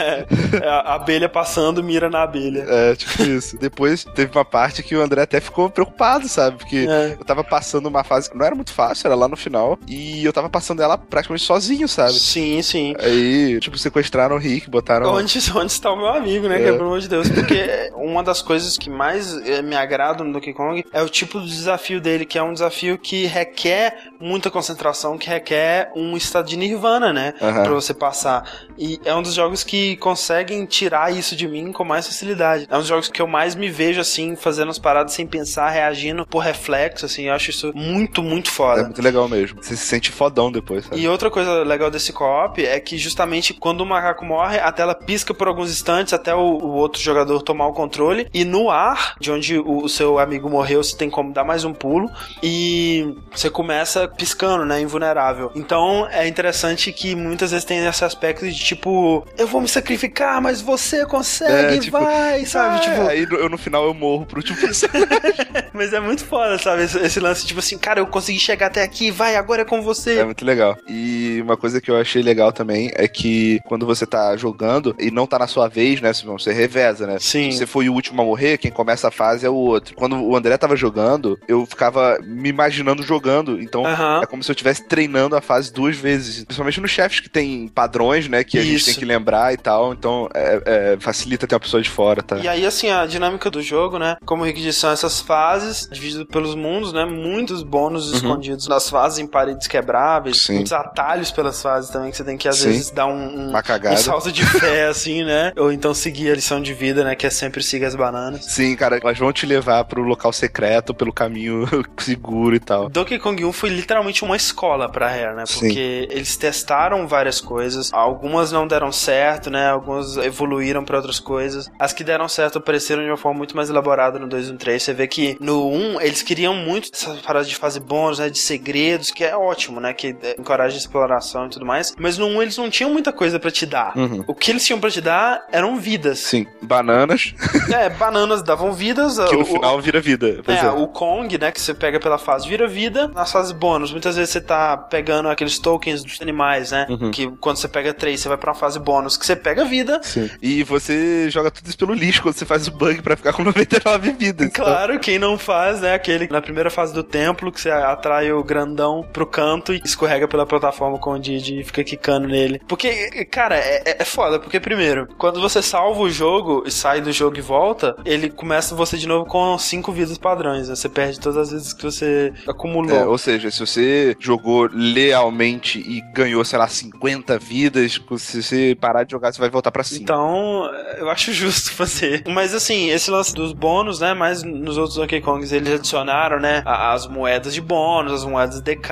a abelha passando, mira na abelha. É, tipo isso. Depois teve uma parte que o André até ficou preocupado, sabe? Porque É. eu tava passando uma fase que não era muito fácil, era lá no final, e eu tava passando ela praticamente sozinho, sabe? Sim, sim. Aí, tipo, sequestraram o Rick, botaram. Onde, onde está o meu amigo, né? É. Que, pelo amor de Deus. Porque uma das coisas que mais eh, me agrada no Donkey Kong é o tipo de desafio dele, que é um desafio que requer muita concentração, que requer um estado de nirvana, né? Aham. Pra você passar. E é um dos jogos que conseguem tirar isso de mim com mais facilidade. É um dos jogos que eu mais me vejo, assim, fazendo as paradas sem pensar, reagindo por reflexo, assim. Eu acho isso muito, muito É foda. muito legal mesmo. Você se sente fodão depois, sabe? E outra coisa legal desse co-op é que justamente quando o macaco morre, a tela pisca por alguns instantes até o, o outro jogador tomar o controle. E no ar, de onde o, o seu amigo morreu, você tem como dar mais um pulo. E você começa piscando, né? Invulnerável. Então é interessante que muitas vezes tem esse aspecto de tipo, eu vou me sacrificar, mas você consegue, É, tipo, vai, sabe? Ah, tipo, é, aí eu no final eu morro pro último personagem. mas é muito foda, sabe? Esse, esse lance, tipo assim, cara, eu consegui chegar até aqui, vai, agora é com você. É muito legal. E uma coisa que eu achei legal também é que quando você tá jogando e não tá na sua vez, né? Você reveza, né? Sim. Se você foi o último a morrer, quem começa a fase é o outro. Quando o André tava jogando, eu ficava me imaginando jogando. Então é como se eu estivesse treinando a fase duas vezes. Principalmente nos chefes que tem padrões, né? Que a gente Isso. tem que lembrar e tal. Então é- é, facilita ter uma pessoa de fora, tá? E aí, assim, a dinâmica do jogo, né? Como o Rick disse, são essas fases divididas pelos mundos, né? Muitos bônus escondidos nas fases em paredes quebráveis. Uhum. Sim. Muitos atalhos pelas fases também, que você tem que, às Sim. vezes, dar um, um, um salto de fé, assim, né? Ou então seguir a lição de vida, né? Que é sempre siga as bananas. Sim, cara, elas vão te levar pro local secreto pelo caminho caminho seguro e tal. Donkey Kong 1 foi literalmente uma escola pra Rare, né? Porque Sim. eles testaram várias coisas, algumas não deram certo, né? Algumas evoluíram para outras coisas. As que deram certo apareceram de uma forma muito mais elaborada no 2 e no 3. Você vê que no 1 eles queriam muito essas paradas de fase bônus, né? De segredos, que é ótimo, né? Que encoraja a exploração e tudo mais. Mas no 1 eles não tinham muita coisa para te dar. Uhum. O que eles tinham para te dar eram vidas. Sim, bananas. É, bananas davam vidas. Que no o, final vira vida. É, é, o Kong, né? Que você pega pela fase vira vida. Nas fases bônus, muitas vezes você tá pegando aqueles tokens dos animais, né? Uhum. Que quando você pega três, você vai pra uma fase bônus que você pega vida. Sim. E você joga tudo isso pelo lixo quando você faz o bug para ficar com 99 vidas. Claro, então. quem não faz, né? Aquele na primeira fase do templo que você atrai o grandão pro canto e escorrega pela plataforma com o Didi e fica quicando nele. Porque, cara, é, é, é foda. Porque, primeiro, quando você salva o jogo e sai do jogo e volta, ele começa você de novo com cinco vidas padrões. Né? Você perde todas as vezes que você acumulou. É, ou seja, se você jogou lealmente e ganhou, sei lá, 50 vidas, se você parar de jogar, você vai voltar pra cima. Então, eu acho justo fazer. Mas assim, esse lance dos bônus, né? Mas nos outros Donkey Kongs eles adicionaram, né? As moedas de bônus, as moedas DK,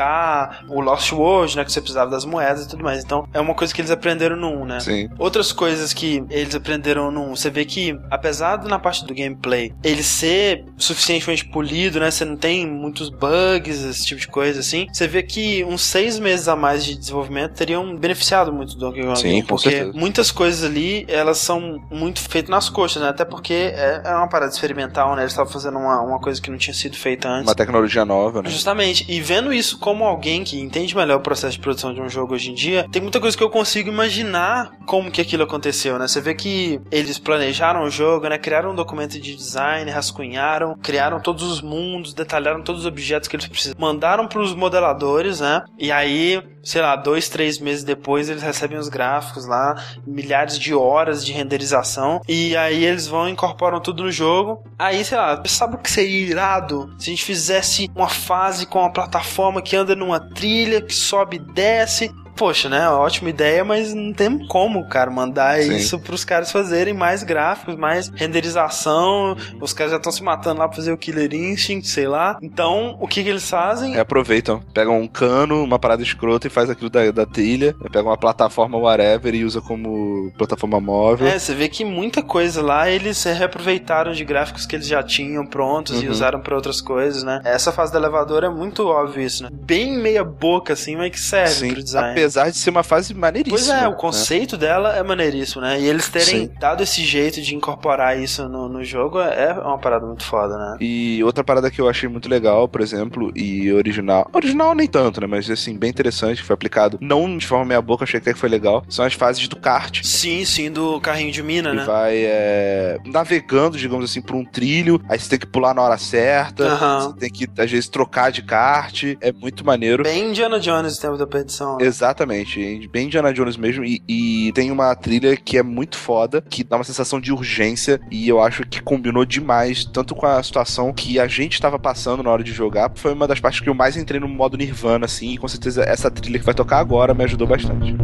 o Lost World, né? Que você precisava das moedas e tudo mais. Então, é uma coisa que eles aprenderam no 1, né? Sim. Outras coisas que eles aprenderam no 1, você vê que, apesar de na parte do gameplay ele ser suficientemente polido, né? Você não tem muitos bugs, esse tipo de coisa assim. Você vê que uns seis meses a mais de desenvolvimento teriam beneficiado muito do Donkey Kong. Sim, porque certeza. Muitas coisas ali, elas são muito feitas nas coxas, né? Até porque é, é uma parada experimental, né? Eles estavam fazendo uma, uma coisa que não tinha sido feita antes. Uma tecnologia nova, né? Justamente. E vendo isso como alguém que entende melhor o processo de produção de um jogo hoje em dia, tem muita coisa que eu consigo imaginar como que aquilo aconteceu, né? Você vê que eles planejaram o jogo, né? Criaram um documento de design, rascunharam, criaram todos os mundos, detalharam todos os objetos que eles precisam. Mandaram para os modeladores, né? E aí, sei lá, dois, três meses depois eles recebem os gráficos lá, milhares de horas de renderização. E aí eles vão incorporam tudo no jogo. Aí, sei lá, sabe o que seria irado se a gente fizesse uma fase com uma plataforma que anda numa trilha, que sobe e desce, poxa, né? Ótima ideia, mas não tem como, cara, mandar Sim. isso pros caras fazerem mais gráficos, mais renderização. Os caras já estão se matando lá pra fazer o Killer Instinct, sei lá. Então, o que, que eles fazem? É, aproveitam. Pegam um cano, uma parada escrota e faz aquilo da, da trilha. Pegam uma plataforma whatever e usa como plataforma móvel. É, você vê que muita coisa lá eles reaproveitaram de gráficos que eles já tinham prontos uhum. e usaram para outras coisas, né? Essa fase do elevador é muito óbvio isso, né? Bem meia boca, assim, mas que serve Sim. pro design apesar de ser uma fase maneiríssima. Pois é, o né? conceito né? dela é maneiríssimo, né? E eles terem Sim. dado esse jeito de incorporar isso no, no jogo é uma parada muito foda, né? E outra parada que eu achei muito legal, por exemplo, e original. Original nem tanto, né? Mas assim, bem interessante, foi aplicado. Não de forma meia boca, achei até que foi legal. São as fases do kart. Sim, sim, do carrinho de mina, que né? Vai é, navegando, digamos assim, por um trilho. Aí você tem que pular na hora certa. Uhum. Você tem que, às vezes, trocar de kart. É muito maneiro. Bem Indiana Jones o tempo da perdição. Né? Exatamente Exatamente, bem Indiana Jones mesmo. E, e, tem uma trilha que é muito foda, que dá uma sensação de urgência. E eu acho que combinou demais, tanto com a situação que a gente estava passando na hora de jogar. Foi uma das partes que eu mais entrei no modo Nirvana, assim. E com certeza essa trilha que vai tocar agora me ajudou bastante.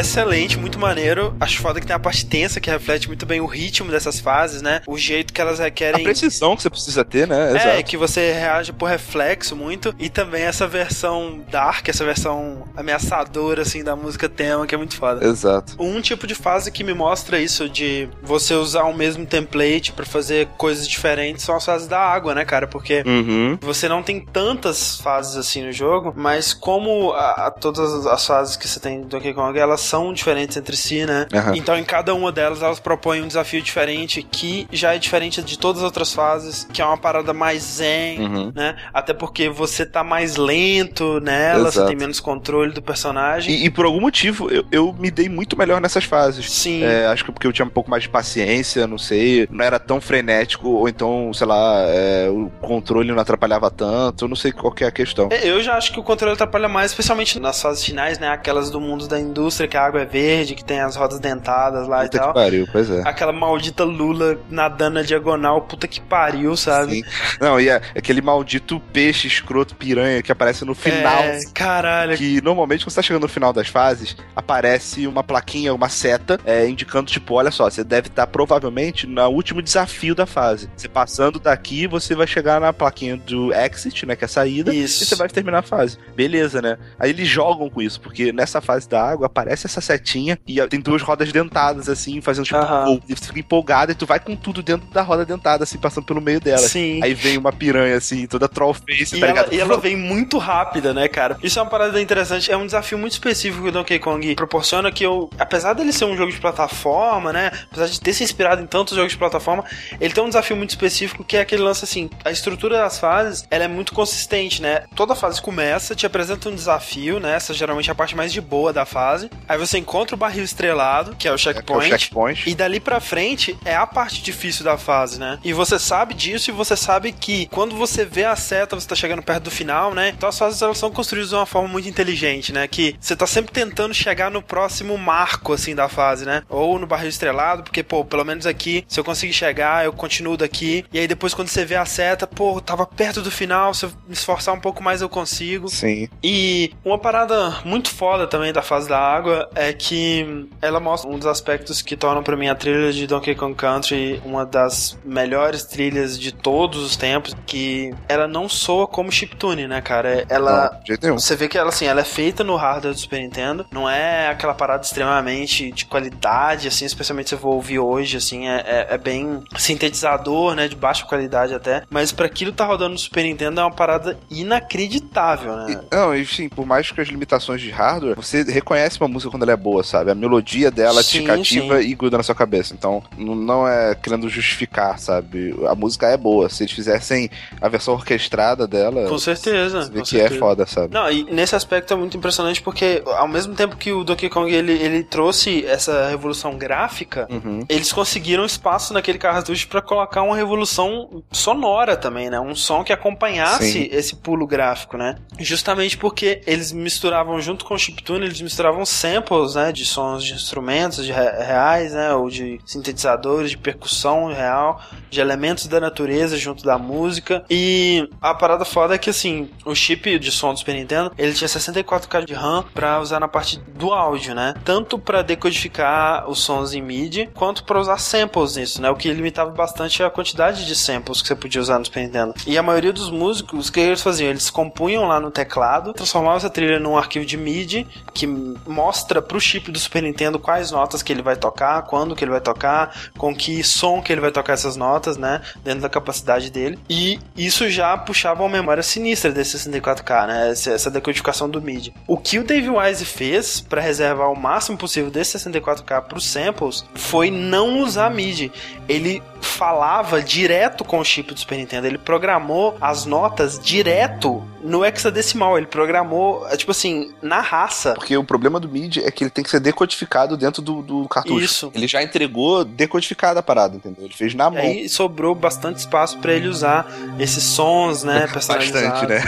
Excelente, muito maneiro. Acho foda que tem a parte tensa que reflete muito bem o ritmo dessas fases, né? O jeito que elas requerem. A precisão que você precisa ter, né? É, Exato. que você reage por reflexo muito. E também essa versão dark, essa versão ameaçadora, assim, da música tema, que é muito foda. Exato. Um tipo de fase que me mostra isso de você usar o mesmo template para fazer coisas diferentes são as fases da água, né, cara? Porque Uhum. você não tem tantas fases assim no jogo, mas como a, a- todas as fases que você tem do Donkey Kong, elas são diferentes entre si, né? Aham. Então em cada uma delas elas propõem um desafio diferente que já é diferente de todas as outras fases, que é uma parada mais zen, Uhum. né? Até porque você tá mais lento nela, você Exato. tem menos controle do personagem. E, e por algum motivo eu, eu me dei muito melhor nessas fases. Sim. É, acho que porque eu tinha um pouco mais de paciência, não sei, não era tão frenético, ou então, sei lá, é, o controle não atrapalhava tanto, eu não sei qual que é a questão. É, Eu já acho que o controle atrapalha mais, especialmente nas fases finais, né? Aquelas do mundo da indústria, que a água é verde, que tem as rodas dentadas lá Puta e que tal. pariu, pois é. Aquela maldita Lula nadando na diagonal, puta que pariu, sabe? Sim. Não, e é aquele maldito peixe escroto piranha que aparece no final. É, caralho. Que normalmente quando você tá chegando no final das fases, aparece uma plaquinha, uma seta, é, indicando, tipo, olha só, você deve estar provavelmente no último desafio da fase. Você passando daqui, você vai chegar na plaquinha do exit, né? Que é a saída, Isso. e você vai terminar a fase. Beleza, né? Aí eles jogam com isso, porque nessa fase da água aparece essa setinha e tem duas rodas dentadas, assim, fazendo tipo gol. E você fica empolgado e tu vai com tudo dentro da roda dentada, assim, passando pelo meio dela. Sim. Aí vem uma piranha, assim, toda troll face, E tá ela, ligado? e ela vem muito rápida, né, cara? Isso é uma parada interessante. É um desafio muito específico que o Donkey Kong proporciona que eu, apesar dele ser um jogo de plataforma, né? Apesar de ter se inspirado em tantos jogos de plataforma, ele tem um desafio muito específico que é aquele lance assim: a estrutura das fases ela é muito consistente, né? Toda fase começa, te apresenta um desafio, né? Essa geralmente é a parte mais de boa da fase. Aí você encontra o barril estrelado, que é o É, que é o checkpoint. checkpoint. E dali pra frente é a parte difícil da fase, né? E você sabe disso e você sabe que quando você vê a seta, você tá chegando perto do final, né? Então as fases elas são construídas de uma forma muito inteligente, né? Que você tá sempre tentando chegar no próximo marco, assim, da fase, né? Ou no barril estrelado, porque, pô, pelo menos aqui, se eu conseguir chegar, eu continuo daqui. E aí depois quando você vê a seta, pô, tava perto do final, se eu me esforçar um pouco mais eu consigo. Sim. E uma parada muito foda também da fase da água é que ela mostra um dos aspectos que tornam pra mim a trilha de Donkey Kong Country uma das melhores trilhas de todos os tempos, que ela não soa como chiptune, né, cara? Ela Não, você vê que ela, assim, ela é feita no hardware do Super Nintendo. Não é aquela parada extremamente de qualidade, assim, especialmente se eu for ouvir hoje, assim, é, é- é bem sintetizador, né, de baixa qualidade até. Mas pra aquilo tá rodando no Super Nintendo é uma parada inacreditável, né? E- Não, e sim, por mais que as limitações de hardware, você reconhece uma música quando ela é boa, sabe? A melodia dela te Sim, cativa sim. e gruda na sua cabeça. Então, não é querendo justificar, sabe? A música é boa. Se eles fizessem a versão orquestrada dela, Com certeza. você vê com que é certeza. foda, sabe? Não, e nesse aspecto é muito impressionante porque ao mesmo tempo que o Donkey Kong ele, ele trouxe essa revolução gráfica, Uhum. eles conseguiram espaço naquele cartucho pra colocar uma revolução sonora também, né? Um som que acompanhasse Sim. esse pulo gráfico, né? Justamente porque eles misturavam junto com o chiptune, eles misturavam samples, né, de sons de instrumentos de re- reais, né, ou de sintetizadores, de percussão real, de elementos da natureza junto da música. E a parada foda é que assim, o chip de som do Super Nintendo, ele tinha 64K de RAM pra usar na parte do áudio, né? Tanto pra decodificar os sons em MIDI, quanto pra usar samples nisso, né? O que limitava bastante a quantidade de samples que você podia usar no Super Nintendo. E a maioria dos músicos, o que eles faziam? Eles compunham lá no teclado, transformavam essa trilha num arquivo de MIDI que mostra pro chip do Super Nintendo quais notas que ele vai tocar, quando que ele vai tocar, com que som que ele vai tocar essas notas, né? Dentro da capacidade dele. E isso já puxava uma memória sinistra desse 64K, né? Essa, decodificação do MIDI. O que o Dave Wise fez para reservar o máximo possível desse 64K pros samples foi não usar MIDI. Ele falava direto com o chip do Super Nintendo. Ele programou as notas direto no hexadecimal. Ele programou, é, tipo assim, na raça. Porque o problema do MIDI é que ele tem que ser decodificado dentro do, do cartucho. Isso. Ele já entregou decodificada a parada, entendeu? Ele fez na E mão. aí sobrou bastante espaço para ele usar esses sons, né, personalizados. Bastante, né?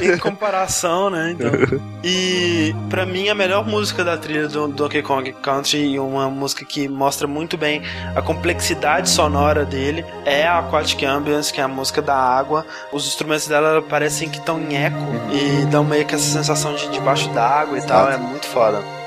É, em comparação, né? Então. E pra mim a melhor música da trilha do Donkey Kong Country, uma música que mostra muito bem a complexidade sonora dele, é a Aquatic Ambience, que é a música da água. Os instrumentos dela parecem que estão em eco e dão meio que essa sensação de debaixo d'água e tal, é muito foda.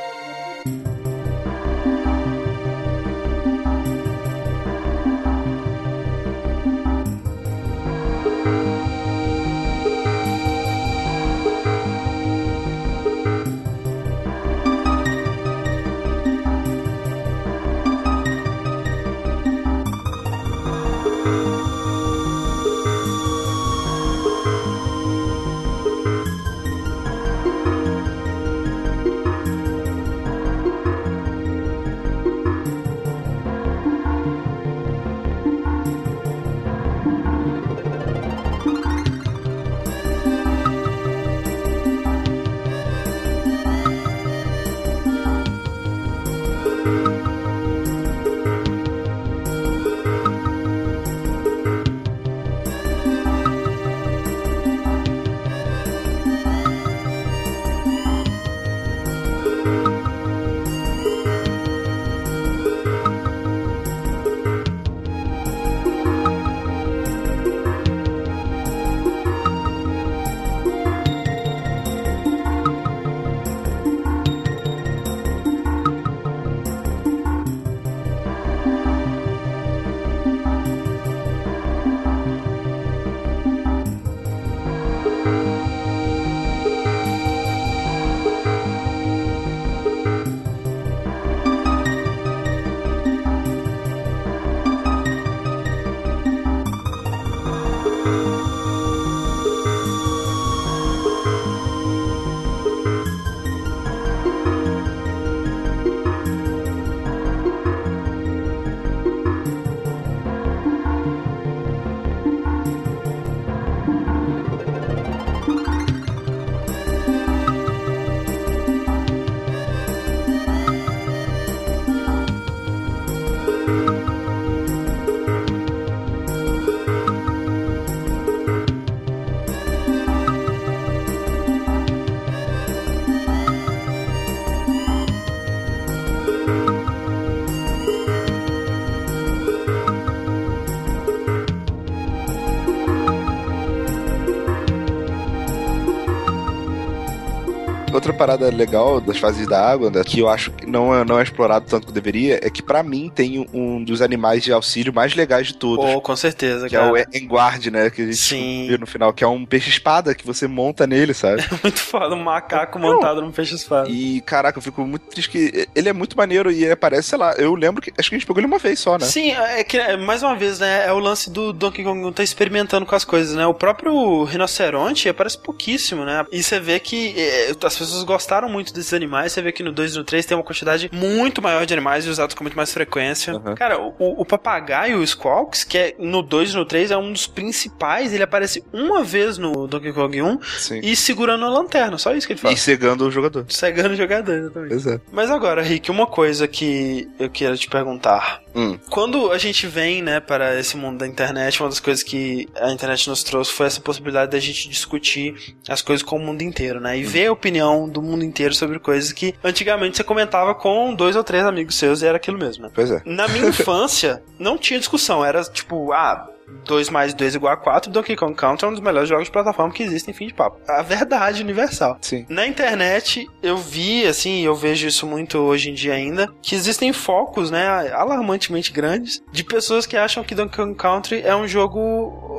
Parada legal das fases da água, né, que eu acho que não é, não é explorado tanto quanto deveria, é que para mim tem um dos animais de auxílio mais legais de todos. Oh, com certeza, que cara. é o Enguard, né? Que a gente Sim. viu no final, que é um peixe-espada que você monta nele, sabe? É muito foda, um macaco montado num peixe-espada. E, caraca, eu fico muito triste que ele é muito maneiro e ele aparece, sei lá, eu lembro que acho que a gente pegou ele uma vez só, né? Sim, é que, é, mais uma vez, né, é o lance do Donkey Kong tá experimentando com as coisas, né? O próprio rinoceronte aparece pouquíssimo, né? E você vê que é, as pessoas gostaram muito desses animais, você vê que no 2 e no 3 tem uma quantidade muito maior de animais e usados com muito mais frequência. Uhum. Cara, o, o papagaio, o Squawks, que é no 2 e no 3 é um dos principais, ele aparece uma vez no Donkey Kong 1 Sim. e segurando a lanterna, só isso que ele faz. E cegando o jogador. Cegando o jogador, exatamente. Exato. Mas agora, Rick, uma coisa que eu quero te perguntar. Hum. Quando a gente vem, né, para esse mundo da internet, uma das coisas que a internet nos trouxe foi essa possibilidade da gente discutir as coisas com o mundo inteiro, né? E ver a opinião do mundo inteiro sobre coisas que antigamente você comentava com dois ou três amigos seus e era aquilo mesmo, né? Pois é. Na minha infância, não tinha discussão, era tipo, ah, 2 mais 2 igual a 4, Donkey Kong Country é um dos melhores jogos de plataforma que existem, fim de papo. A verdade universal. Sim. Na internet, eu vi, assim, eu vejo isso muito hoje em dia ainda, que existem focos, né, alarmantemente grandes, de pessoas que acham que Donkey Kong Country é um jogo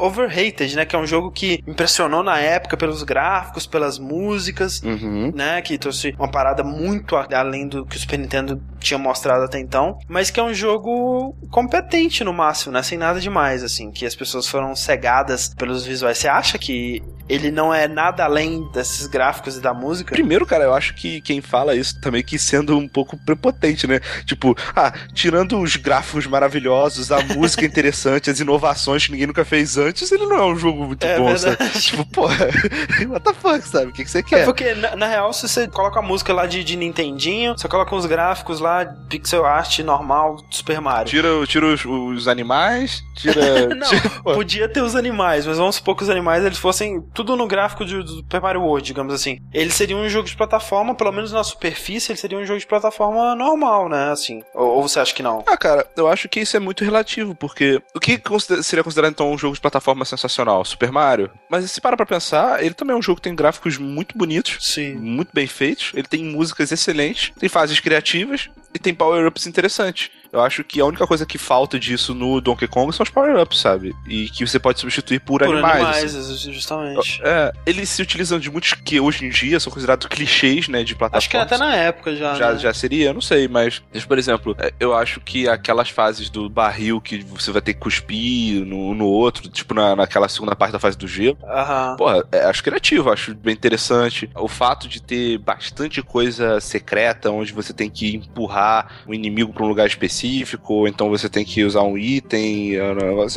overrated, né, que é um jogo que impressionou na época pelos gráficos, pelas músicas, Uhum. né, que trouxe uma parada muito além do que o Super Nintendo tinha mostrado até então, mas que é um jogo competente no máximo, né, sem nada demais, assim, que as pessoas foram cegadas pelos visuais. Você acha que ele não é nada além desses gráficos e da música? Primeiro, cara, eu acho que quem fala isso também que sendo um pouco prepotente, né? Tipo, ah, tirando os gráficos maravilhosos, a música interessante, as inovações que ninguém nunca fez antes, ele não é um jogo muito É bom, sabe? verdade. Tipo, porra, what the fuck, sabe? O que, que você É quer? porque, na, na real, se você coloca a música lá de, de Nintendinho, você coloca uns gráficos lá, pixel art normal, Super Mario. Tira, tira os, os animais, tira. Não, tira- podia ter os animais, mas vamos supor que os animais eles fossem tudo no gráfico de- do Super Mario World, digamos assim. Ele seria um jogo de plataforma, pelo menos na superfície, ele seria um jogo de plataforma normal, né? Assim. Ou, ou você acha que não? Ah, cara, eu acho que isso é muito relativo, porque o que seria considerado então um jogo de plataforma sensacional? Super Mario? Mas se para pra pensar, ele também é um jogo que tem gráficos muito bonitos, Sim. muito bem feitos, ele tem músicas excelentes, tem fases criativas e tem power-ups interessantes. Eu acho que a única coisa que falta disso no Donkey Kong são os power-ups, sabe? E que você pode substituir por, Por animais. animais, assim. justamente. É, eles se utilizam de muitos que hoje em dia são considerados clichês, né, de plataforma. Acho que até na época já. Já, né? já seria, eu não sei, mas, mas, por exemplo, é, eu acho que aquelas fases do barril que você vai ter que cuspir no, no outro, tipo na, naquela segunda parte da fase do gelo, Aham. porra, é, acho criativo, acho bem interessante. O fato de ter bastante coisa secreta, onde você tem que empurrar o inimigo pra um lugar específico, ou então você tem que usar um item, é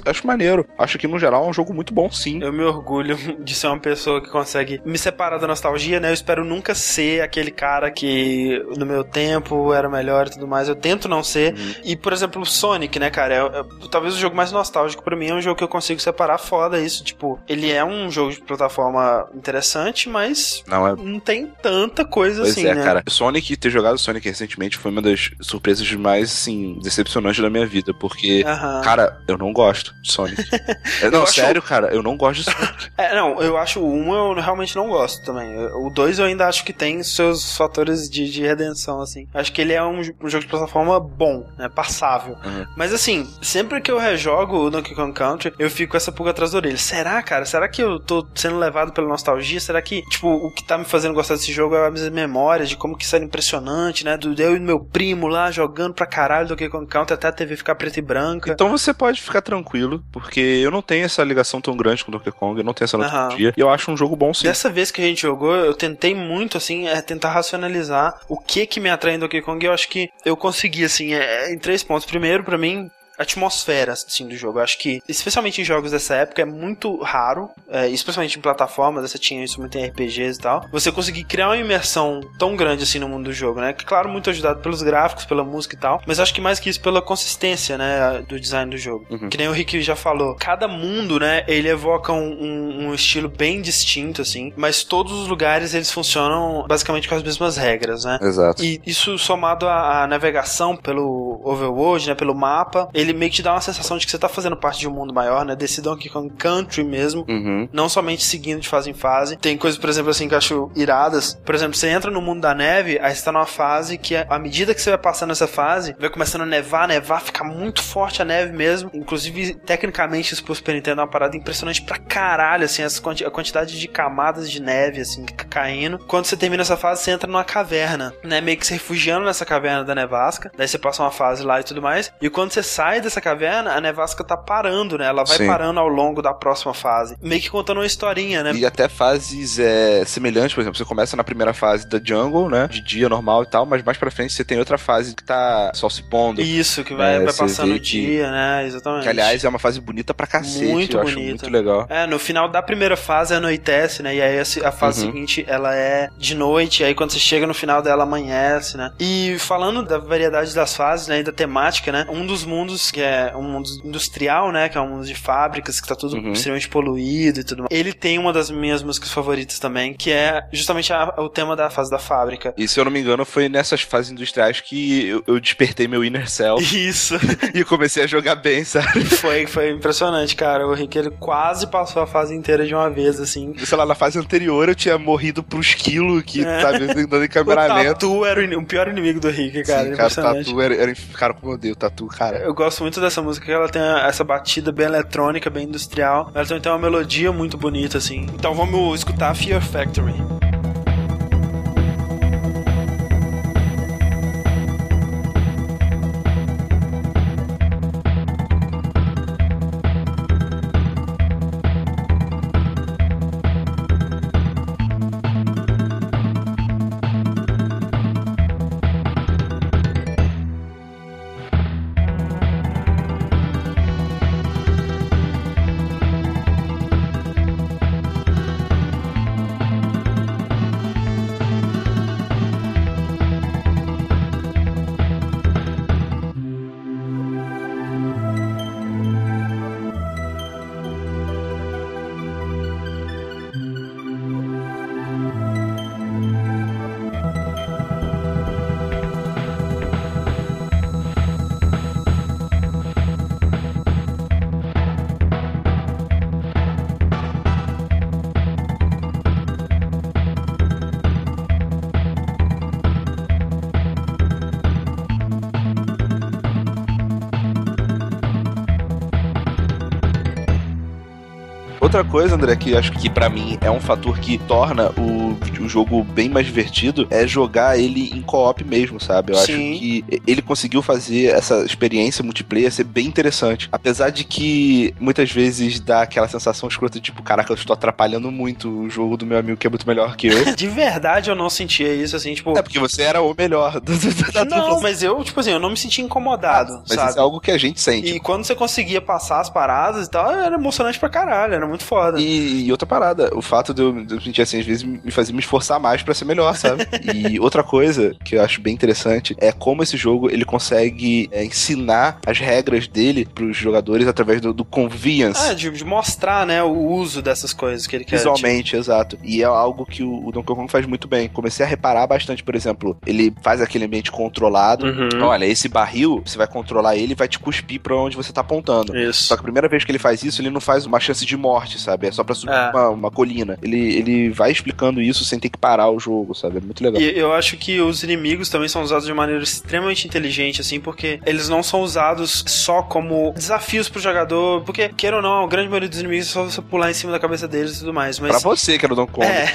acho maneiro. Acho que no geral é um jogo muito bom, sim. Eu me orgulho de ser uma pessoa que consegue me separar da nostalgia, né? Eu espero nunca ser aquele cara que no meu tempo era melhor e tudo mais. Eu tento não ser. Uhum. E, por exemplo, Sonic, né, cara? É, é- talvez o jogo mais nostálgico pra mim é um jogo que eu consigo separar foda isso. Tipo, ele é um jogo de plataforma interessante, mas Não é não tem tanta coisa Pois assim, é, né? cara. Sonic, ter jogado Sonic recentemente foi uma das surpresas mais, assim, decepcionantes da minha vida, porque, Aham. cara, eu não gosto de Sonic. É, não, acho- sério, cara, eu não gosto de Sonic. É, não, eu acho o 1 eu realmente não gosto também. O 2 eu ainda acho que tem seus fatores de, de redenção, assim. Acho que ele é um, um jogo de plataforma bom, né? Passável. Uhum. Mas assim, sempre que eu rejogo o Donkey Kong Country, eu fico com essa pulga atrás da orelha. Será, cara? Será que eu tô sendo levado pela nostalgia? Será que, tipo, o que tá me fazendo gostar desse jogo é as minhas memórias de como que isso era impressionante, né? Do eu e meu primo lá jogando pra caralho Donkey Kong Country até a TV ficar preta e branca. Então você pode ficar tranquilo, porque eu não tenho essa ligação tão grande com Donkey Kong, eu não tenho essa nostalgia, e eu acho um jogo bom sim. Dessa vez que a gente jogou, eu tentei muito, assim, é tentar racionalizar o que que me atrai em Donkey Kong. E eu acho que eu consegui, assim, é, em três pontos. Primeiro, pra mim, atmosfera, assim, do jogo. Eu acho que, especialmente em jogos dessa época, é muito raro, é, especialmente em plataformas, você tinha isso muito em RPGs e tal, você conseguir criar uma imersão tão grande, assim, no mundo do jogo, né? Que, claro, muito ajudado pelos gráficos, pela música e tal, mas acho que mais que isso pela consistência, né, do design do jogo. Uhum. Que nem o Rick já falou, cada mundo, né, ele evoca um, um- um estilo bem distinto, assim, mas todos os lugares eles funcionam basicamente com as mesmas regras, né? Exato. E isso somado à, à navegação pelo overworld, né, pelo mapa, ele ele meio que te dá uma sensação de que você tá fazendo parte de um mundo maior, né? Desse Donkey Kong Country mesmo. Uhum. Não somente seguindo de fase em fase. Tem coisas, por exemplo, assim, que eu acho iradas. Por exemplo, você entra no mundo da neve, aí você tá numa fase que, à medida que você vai passando essa fase, vai começando a nevar, nevar, fica muito forte a neve mesmo. Inclusive, tecnicamente, isso pro Super Nintendo é uma parada impressionante pra caralho, assim, essa quanti a quantidade de camadas de neve, assim, caindo. Quando você termina essa fase, você entra numa caverna, né? Meio que se refugiando nessa caverna da nevasca. Daí você passa uma fase lá e tudo mais. E quando você sai dessa caverna, a nevasca tá parando, né? Ela vai Sim. parando ao longo da próxima fase. Meio que contando uma historinha, né? E até fases é, semelhantes, por exemplo, você começa na primeira fase da jungle, né? De dia normal e tal, mas mais pra frente você tem outra fase que tá sol se pondo. Isso, que vai, É, vai passando o que- dia, né? Exatamente. Que, aliás, é uma fase bonita pra cacete. Muito eu acho bonita. muito legal. É, no final da primeira fase anoitece, né? E aí a se- a fase Uhum. seguinte ela é de noite, e aí quando você chega no final dela amanhece, né? E falando da variedade das fases, né? E da temática, né? Um dos mundos que é um mundo industrial, né? Que é um mundo de fábricas, que tá tudo Uhum. extremamente poluído e tudo mais. Ele tem uma das minhas músicas favoritas também, que é justamente a- o tema da fase da fábrica. E se eu não me engano, foi nessas fases industriais que eu, eu despertei meu inner self Isso. e comecei a jogar bem, sabe? foi, foi impressionante, cara. O Rick, ele quase passou a fase inteira de uma vez, assim. Sei lá, na fase anterior eu tinha morrido pro esquilo que, É. sabe, dando O encameramento. Tatu era o o pior inimigo do Rick, cara. Sim, cara, o tatu era, era. Cara, como eu odeio o tatu, cara. Eu gosto muito dessa música, ela tem essa batida bem eletrônica, bem industrial. Ela também tem uma melodia muito bonita, assim. Então vamos escutar Fear Factory. Outra coisa, André, que acho que pra mim é um fator que torna o, o jogo bem mais divertido é jogar ele em co-op mesmo, sabe? Eu Sim. acho que ele conseguiu fazer essa experiência multiplayer ser bem interessante. Apesar de que muitas vezes dá aquela sensação escrota tipo, caraca, eu estou atrapalhando muito o jogo do meu amigo que é muito melhor que eu. De verdade eu não sentia isso, assim, tipo. é porque você era o melhor da Não, mas eu, tipo assim, eu não me sentia incomodado, Mas sabe? isso é algo que a gente sente. E quando você conseguia passar as paradas e tal, era emocionante pra caralho, era muito foda. E, e outra parada, o fato de eu, de eu sentir assim, às vezes me fazia me esforçar mais pra ser melhor, sabe? e outra coisa que eu acho bem interessante é como esse jogo ele consegue é, ensinar as regras dele pros jogadores através do, do convenience. É, de, de mostrar, né, o uso dessas coisas que ele quer. Visualmente, exato. E é algo que o, o Donkey Kong faz muito bem. Comecei a reparar bastante, por exemplo, ele faz aquele ambiente controlado. Uhum. Olha, esse barril, você vai controlar ele e vai te cuspir pra onde você tá apontando. Isso. Só que a primeira vez que ele faz isso, ele não faz uma chance de morte, sabe? É só pra subir É. uma, uma colina. Ele, ele vai explicando isso sem ter que parar o jogo, sabe? É muito legal. E eu acho que os inimigos também são usados de maneira extremamente inteligente, assim, porque eles não são usados só como desafios pro jogador, porque, queira ou não, a grande maioria dos inimigos é só você pular em cima da cabeça deles e tudo mais, mas... Pra você que era o Donkey Kong. É.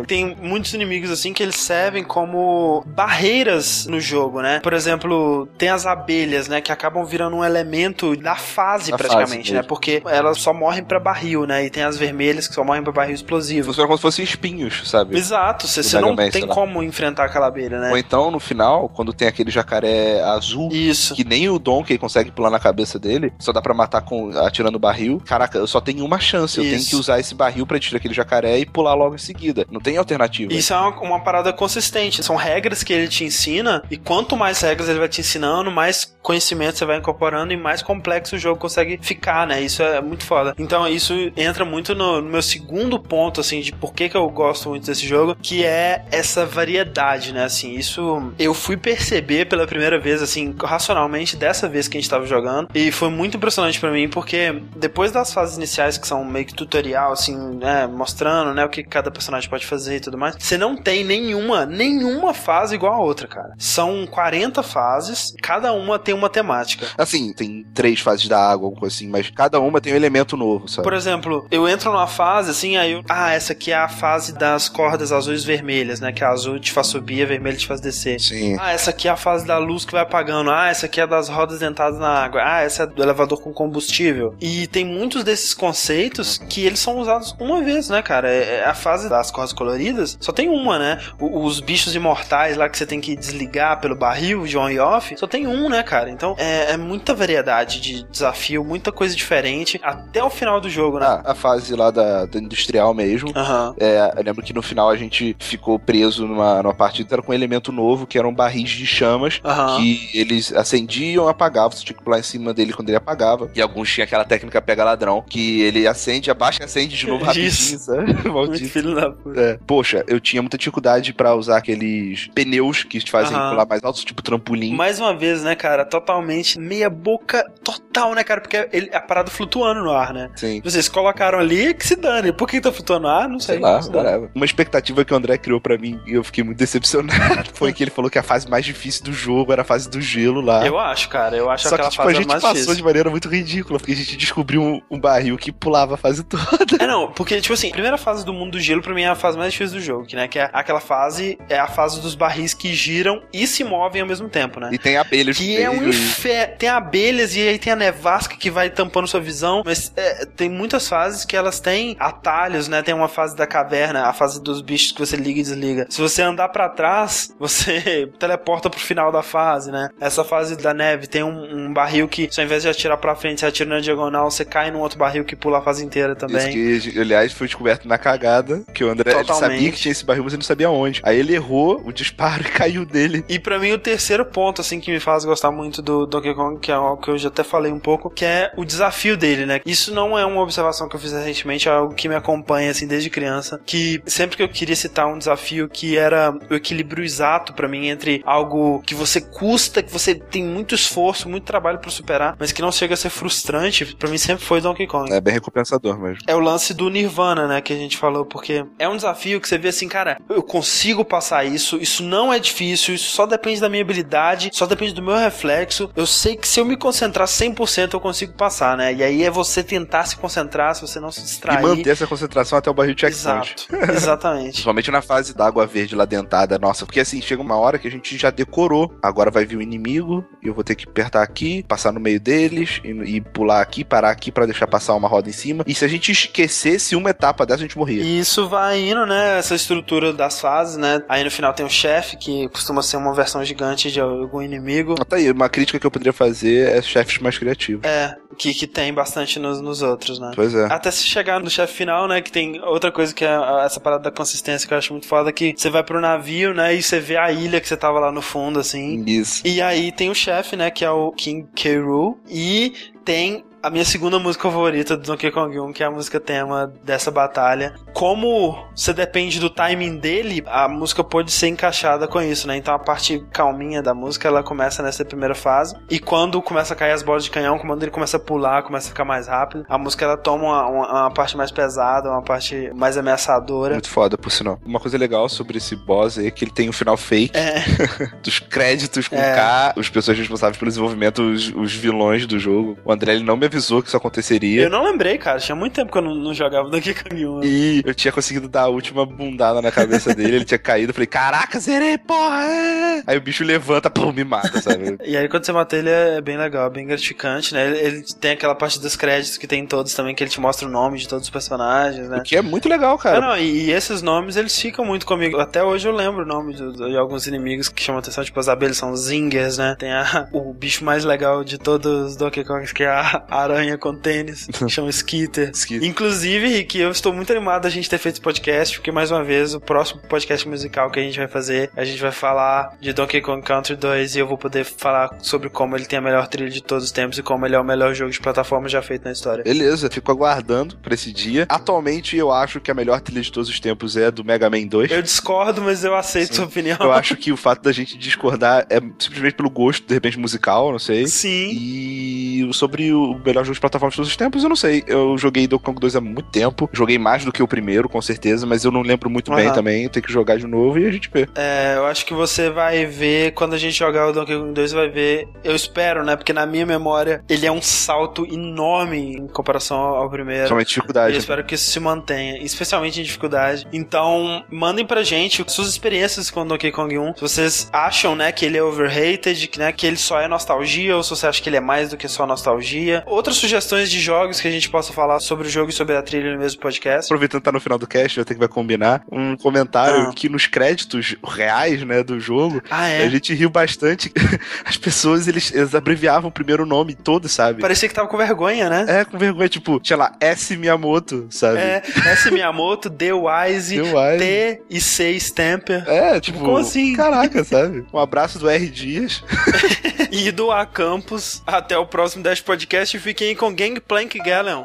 Tem muitos inimigos assim que eles servem como barreiras no jogo, né? Por exemplo, tem as abelhas, né? Que acabam virando um elemento da fase Da praticamente, fase né? Porque elas só morrem pra barril, né? E tem as vermelhas que só morrem pra barril explosivo. Funciona como se fossem espinhos, sabe? Exato, você não Man, tem como enfrentar aquela abelha, né? Ou então, no final, quando tem aquele jacaré azul, Isso. que nem o Donkey consegue pular na cabeça dele, só dá pra matar com atirando barril. Caraca, eu só tenho uma chance. Eu tenho que usar esse barril pra destruir aquele jacaré e pular logo em seguida. Não tem alternativa. Isso é uma, uma parada consistente. São regras que ele te ensina, e quanto mais regras ele vai te ensinando, mais conhecimento você vai incorporando e mais complexo o jogo consegue ficar, né? Isso é muito foda. Então, isso entra muito no, no meu segundo ponto, assim, de por que, que eu gosto muito desse jogo, que é essa variedade, né? Assim, isso eu fui perceber pela primeira vez, assim, racionalmente, dessa vez que a gente tava jogando. E foi muito impressionante para mim, porque depois das fases iniciais, que são meio que tutorial, assim, né? Mostrando, né? O que cada personagem pode fazer e tudo mais, você não tem nenhuma, nenhuma fase igual a outra, cara. São 40 fases, cada uma tem uma temática. Assim, tem três fases da água, alguma coisa assim, mas cada uma tem um elemento novo, sabe? Por exemplo, eu entro numa fase assim, aí eu. Ah, essa aqui é a fase das cordas azuis vermelhas, né? Que a azul te faz subir, a vermelha te faz descer. Sim. Ah, essa aqui é a fase da luz que vai apagando. Ah, essa aqui é das rodas dentadas na água. Ah, essa é do elevador com combustível. E tem muitos desses conceitos que eles são usados uma vez, né, cara? É, é a fase das cordas coloridas só tem uma, né? O- os bichos imortais lá que você tem que desligar pelo barril de on e off, só tem um, né, cara? Então é, é muita variedade de desafio, muita coisa diferente até o final do jogo, né? Ah, a fase lá da, industrial mesmo. Aham. É, eu lembro que no final a gente ficou preso numa, numa partida era com um elemento novo, que eram barris de chamas, Aham. que eles acendiam e apagavam. Você tinha que pular em cima dele quando ele apagava. E alguns tinham aquela técnica pega ladrão, que ele acende, abaixa e acende de novo rapidinho, sabe? Maldito. filho da puta. É. Poxa, eu tinha muita dificuldade pra usar aqueles pneus que te fazem Aham. pular mais alto, tipo trampolim. Mais uma vez, né, cara, totalmente meia boca total, né, cara? Porque ele, a parada flutuando no ar, né? Sim. Vocês colocaram ali que se dane. Por que tá flutuando ar? Não sei. Sei lá, Se. Uma expectativa que o André criou pra mim e eu fiquei muito decepcionado foi que ele falou que a fase mais difícil do jogo era a fase do gelo lá. Eu acho, cara. Eu acho Só que, aquela tipo, a fase gente mais passou difícil. de maneira muito ridícula, porque a gente descobriu um, um barril que pulava a fase toda. É, não, porque, tipo assim, a primeira fase do mundo do gelo pra mim é a fase mais difícil do jogo, que, né? Que é aquela fase, é a fase dos barris que giram e se movem ao mesmo tempo, né? E tem abelhas Que é um inferno. Tem abelhas e aí tem a nevasca que vai tampando sua visão. Mas é, tem muitas fases que elas têm atalhos, né? Tem uma fase da caverna, a fase dos bichos que você liga e desliga. Se você andar pra trás, você teleporta pro final da fase, né? Essa fase da neve tem um, um barril que, se ao invés de atirar pra frente, você atira na diagonal, você cai num outro barril que pula a fase inteira também. Isso que, aliás, foi descoberto na cagada, que o André sabia que tinha esse barril, mas ele não sabia onde. Aí ele errou o disparo e caiu dele. E pra mim o terceiro ponto, assim, que me faz gostar muito do Donkey Kong, que é algo que eu já até falei um pouco, que é o desafio dele, né? Isso não é uma observação que eu fiz recentemente, é algo que me acompanha, assim, desde criança, que sempre que eu queria citar um desafio que era o equilíbrio exato pra mim entre algo que você custa, que você tem muito esforço, muito trabalho pra superar, mas que não chega a ser frustrante, pra mim sempre foi Donkey Kong. É bem recompensador mesmo. É o lance do Nirvana, né, que a gente falou, porque é um desafio que você vê assim, cara, eu consigo passar isso, isso não é difícil, isso só depende da minha habilidade, só depende do meu reflexo. Eu sei que se eu me concentrar 100% eu consigo passar, né? E aí é você tentar se concentrar, se você não se distrair. E manter essa concentração até o barril checkpoint. Exato, exatamente. Principalmente na fase da água verde lá dentada, nossa, porque assim, chega uma hora que a gente já decorou. Agora vai vir o inimigo, e eu vou ter que apertar aqui, passar no meio deles, e, e pular aqui, parar aqui pra deixar passar uma roda em cima. E se a gente esquecesse uma etapa dessa, a gente morria. E isso vai indo, né? Essa estrutura das fases, né? Aí no final tem o chefe, que costuma ser uma versão gigante de algum inimigo. Tá aí, uma crítica que eu poderia fazer é chefes mais criativos. É, que, que tem bastante nos, nos outros, né? Pois é. Até se chegar no chefe final, né? Que tem outra coisa que é essa parada da consistência que eu acho muito foda, que você vai pro navio, né? E você vê a ilha que você tava lá no fundo, assim. Isso. E aí tem o chefe, né? Que é o King K. Rool. E tem a minha segunda música favorita do Donkey Kong 1, que é a música tema dessa batalha. Como você depende do timing dele, a música pode ser encaixada com isso, né? Então a parte calminha da música, ela começa nessa primeira fase. E quando começa a cair as bolas de canhão, quando ele começa a pular, começa a ficar mais rápido, a música ela toma uma, uma- uma parte mais pesada, uma parte mais ameaçadora. Muito foda, por sinal. Uma coisa legal sobre esse boss aí é que ele tem um final fake É, dos créditos com É. K, os pessoas responsáveis pelo desenvolvimento, os, os vilões do jogo. O André ele não me avisou que isso aconteceria. eu não lembrei, cara. Tinha muito tempo que eu não, não jogava Donkey Kong 1. E eu tinha conseguido dar a última bundada na cabeça dele, ele tinha caído, eu falei, caraca, zerei, porra! é!" Aí o bicho levanta, pum, me mata, sabe? E aí quando você mata ele é bem legal, é bem gratificante, né? Ele, ele tem aquela parte dos créditos que tem em todos também, que ele te mostra o nome de todos os personagens, né? O que é muito legal, cara. Ah, não, e, e esses nomes eles ficam muito comigo. Até hoje eu lembro o nome de, de alguns inimigos que chamam atenção, tipo as abelhas são Zingers, né? Tem a, o bicho mais legal de todos os Donkey Kongs, que é a, a aranha com tênis, chama Skitter. Skitter. Inclusive, Rick, eu estou muito animado a gente ter feito esse podcast, porque mais uma vez, o próximo podcast musical que a gente vai fazer, a gente vai falar de Donkey Kong Country 2 e eu vou poder falar sobre como ele tem a melhor trilha de todos os tempos e como ele é o melhor jogo de plataforma já feito na história. Beleza, fico aguardando pra esse dia. Atualmente, eu acho que a melhor trilha de todos os tempos é do Mega Man 2. Eu discordo, mas eu aceito Sim. sua opinião. Eu acho que o fato da gente discordar é simplesmente pelo gosto, de repente, musical, não sei. Sim. E sobre o melhor jogo de plataforma de todos os tempos, eu não sei. Eu joguei Donkey Kong 2 há muito tempo. Joguei mais do que o primeiro, com certeza, mas eu não lembro muito bem Aham. também. Tem que jogar de novo e a gente vê. É, eu acho que você vai ver, quando a gente jogar o Donkey Kong 2, vai ver. Eu espero, né? Porque na minha memória, ele é um salto enorme em comparação ao primeiro. Somente E dificuldade. eu espero que isso se mantenha, especialmente em dificuldade. Então, mandem pra gente suas experiências com Donkey Kong 1. Se vocês acham, né, que ele é overrated, que, né, que ele só é nostalgia, ou se você acha que ele é mais do que só nostalgia. Outras sugestões de jogos que a gente possa falar sobre o jogo e sobre a trilha no mesmo podcast. Aproveitando que tá no final do cast, eu tenho que vai combinar um comentário Ah. que nos créditos reais, né, do jogo, Ah, a é? gente riu bastante. As pessoas, eles, eles abreviavam o primeiro nome todo, sabe? Parecia que tava com vergonha, né? É, com vergonha, tipo, tinha lá, S Miyamoto, sabe? É, S. Miyamoto, The Wise, Deu mais. T e C Stamper. É, tipo, Como assim? Caraca, sabe? Um abraço do R Dias. E do A Campus. Até o próximo Dash Podcast fiquem com Gangplank Galleon.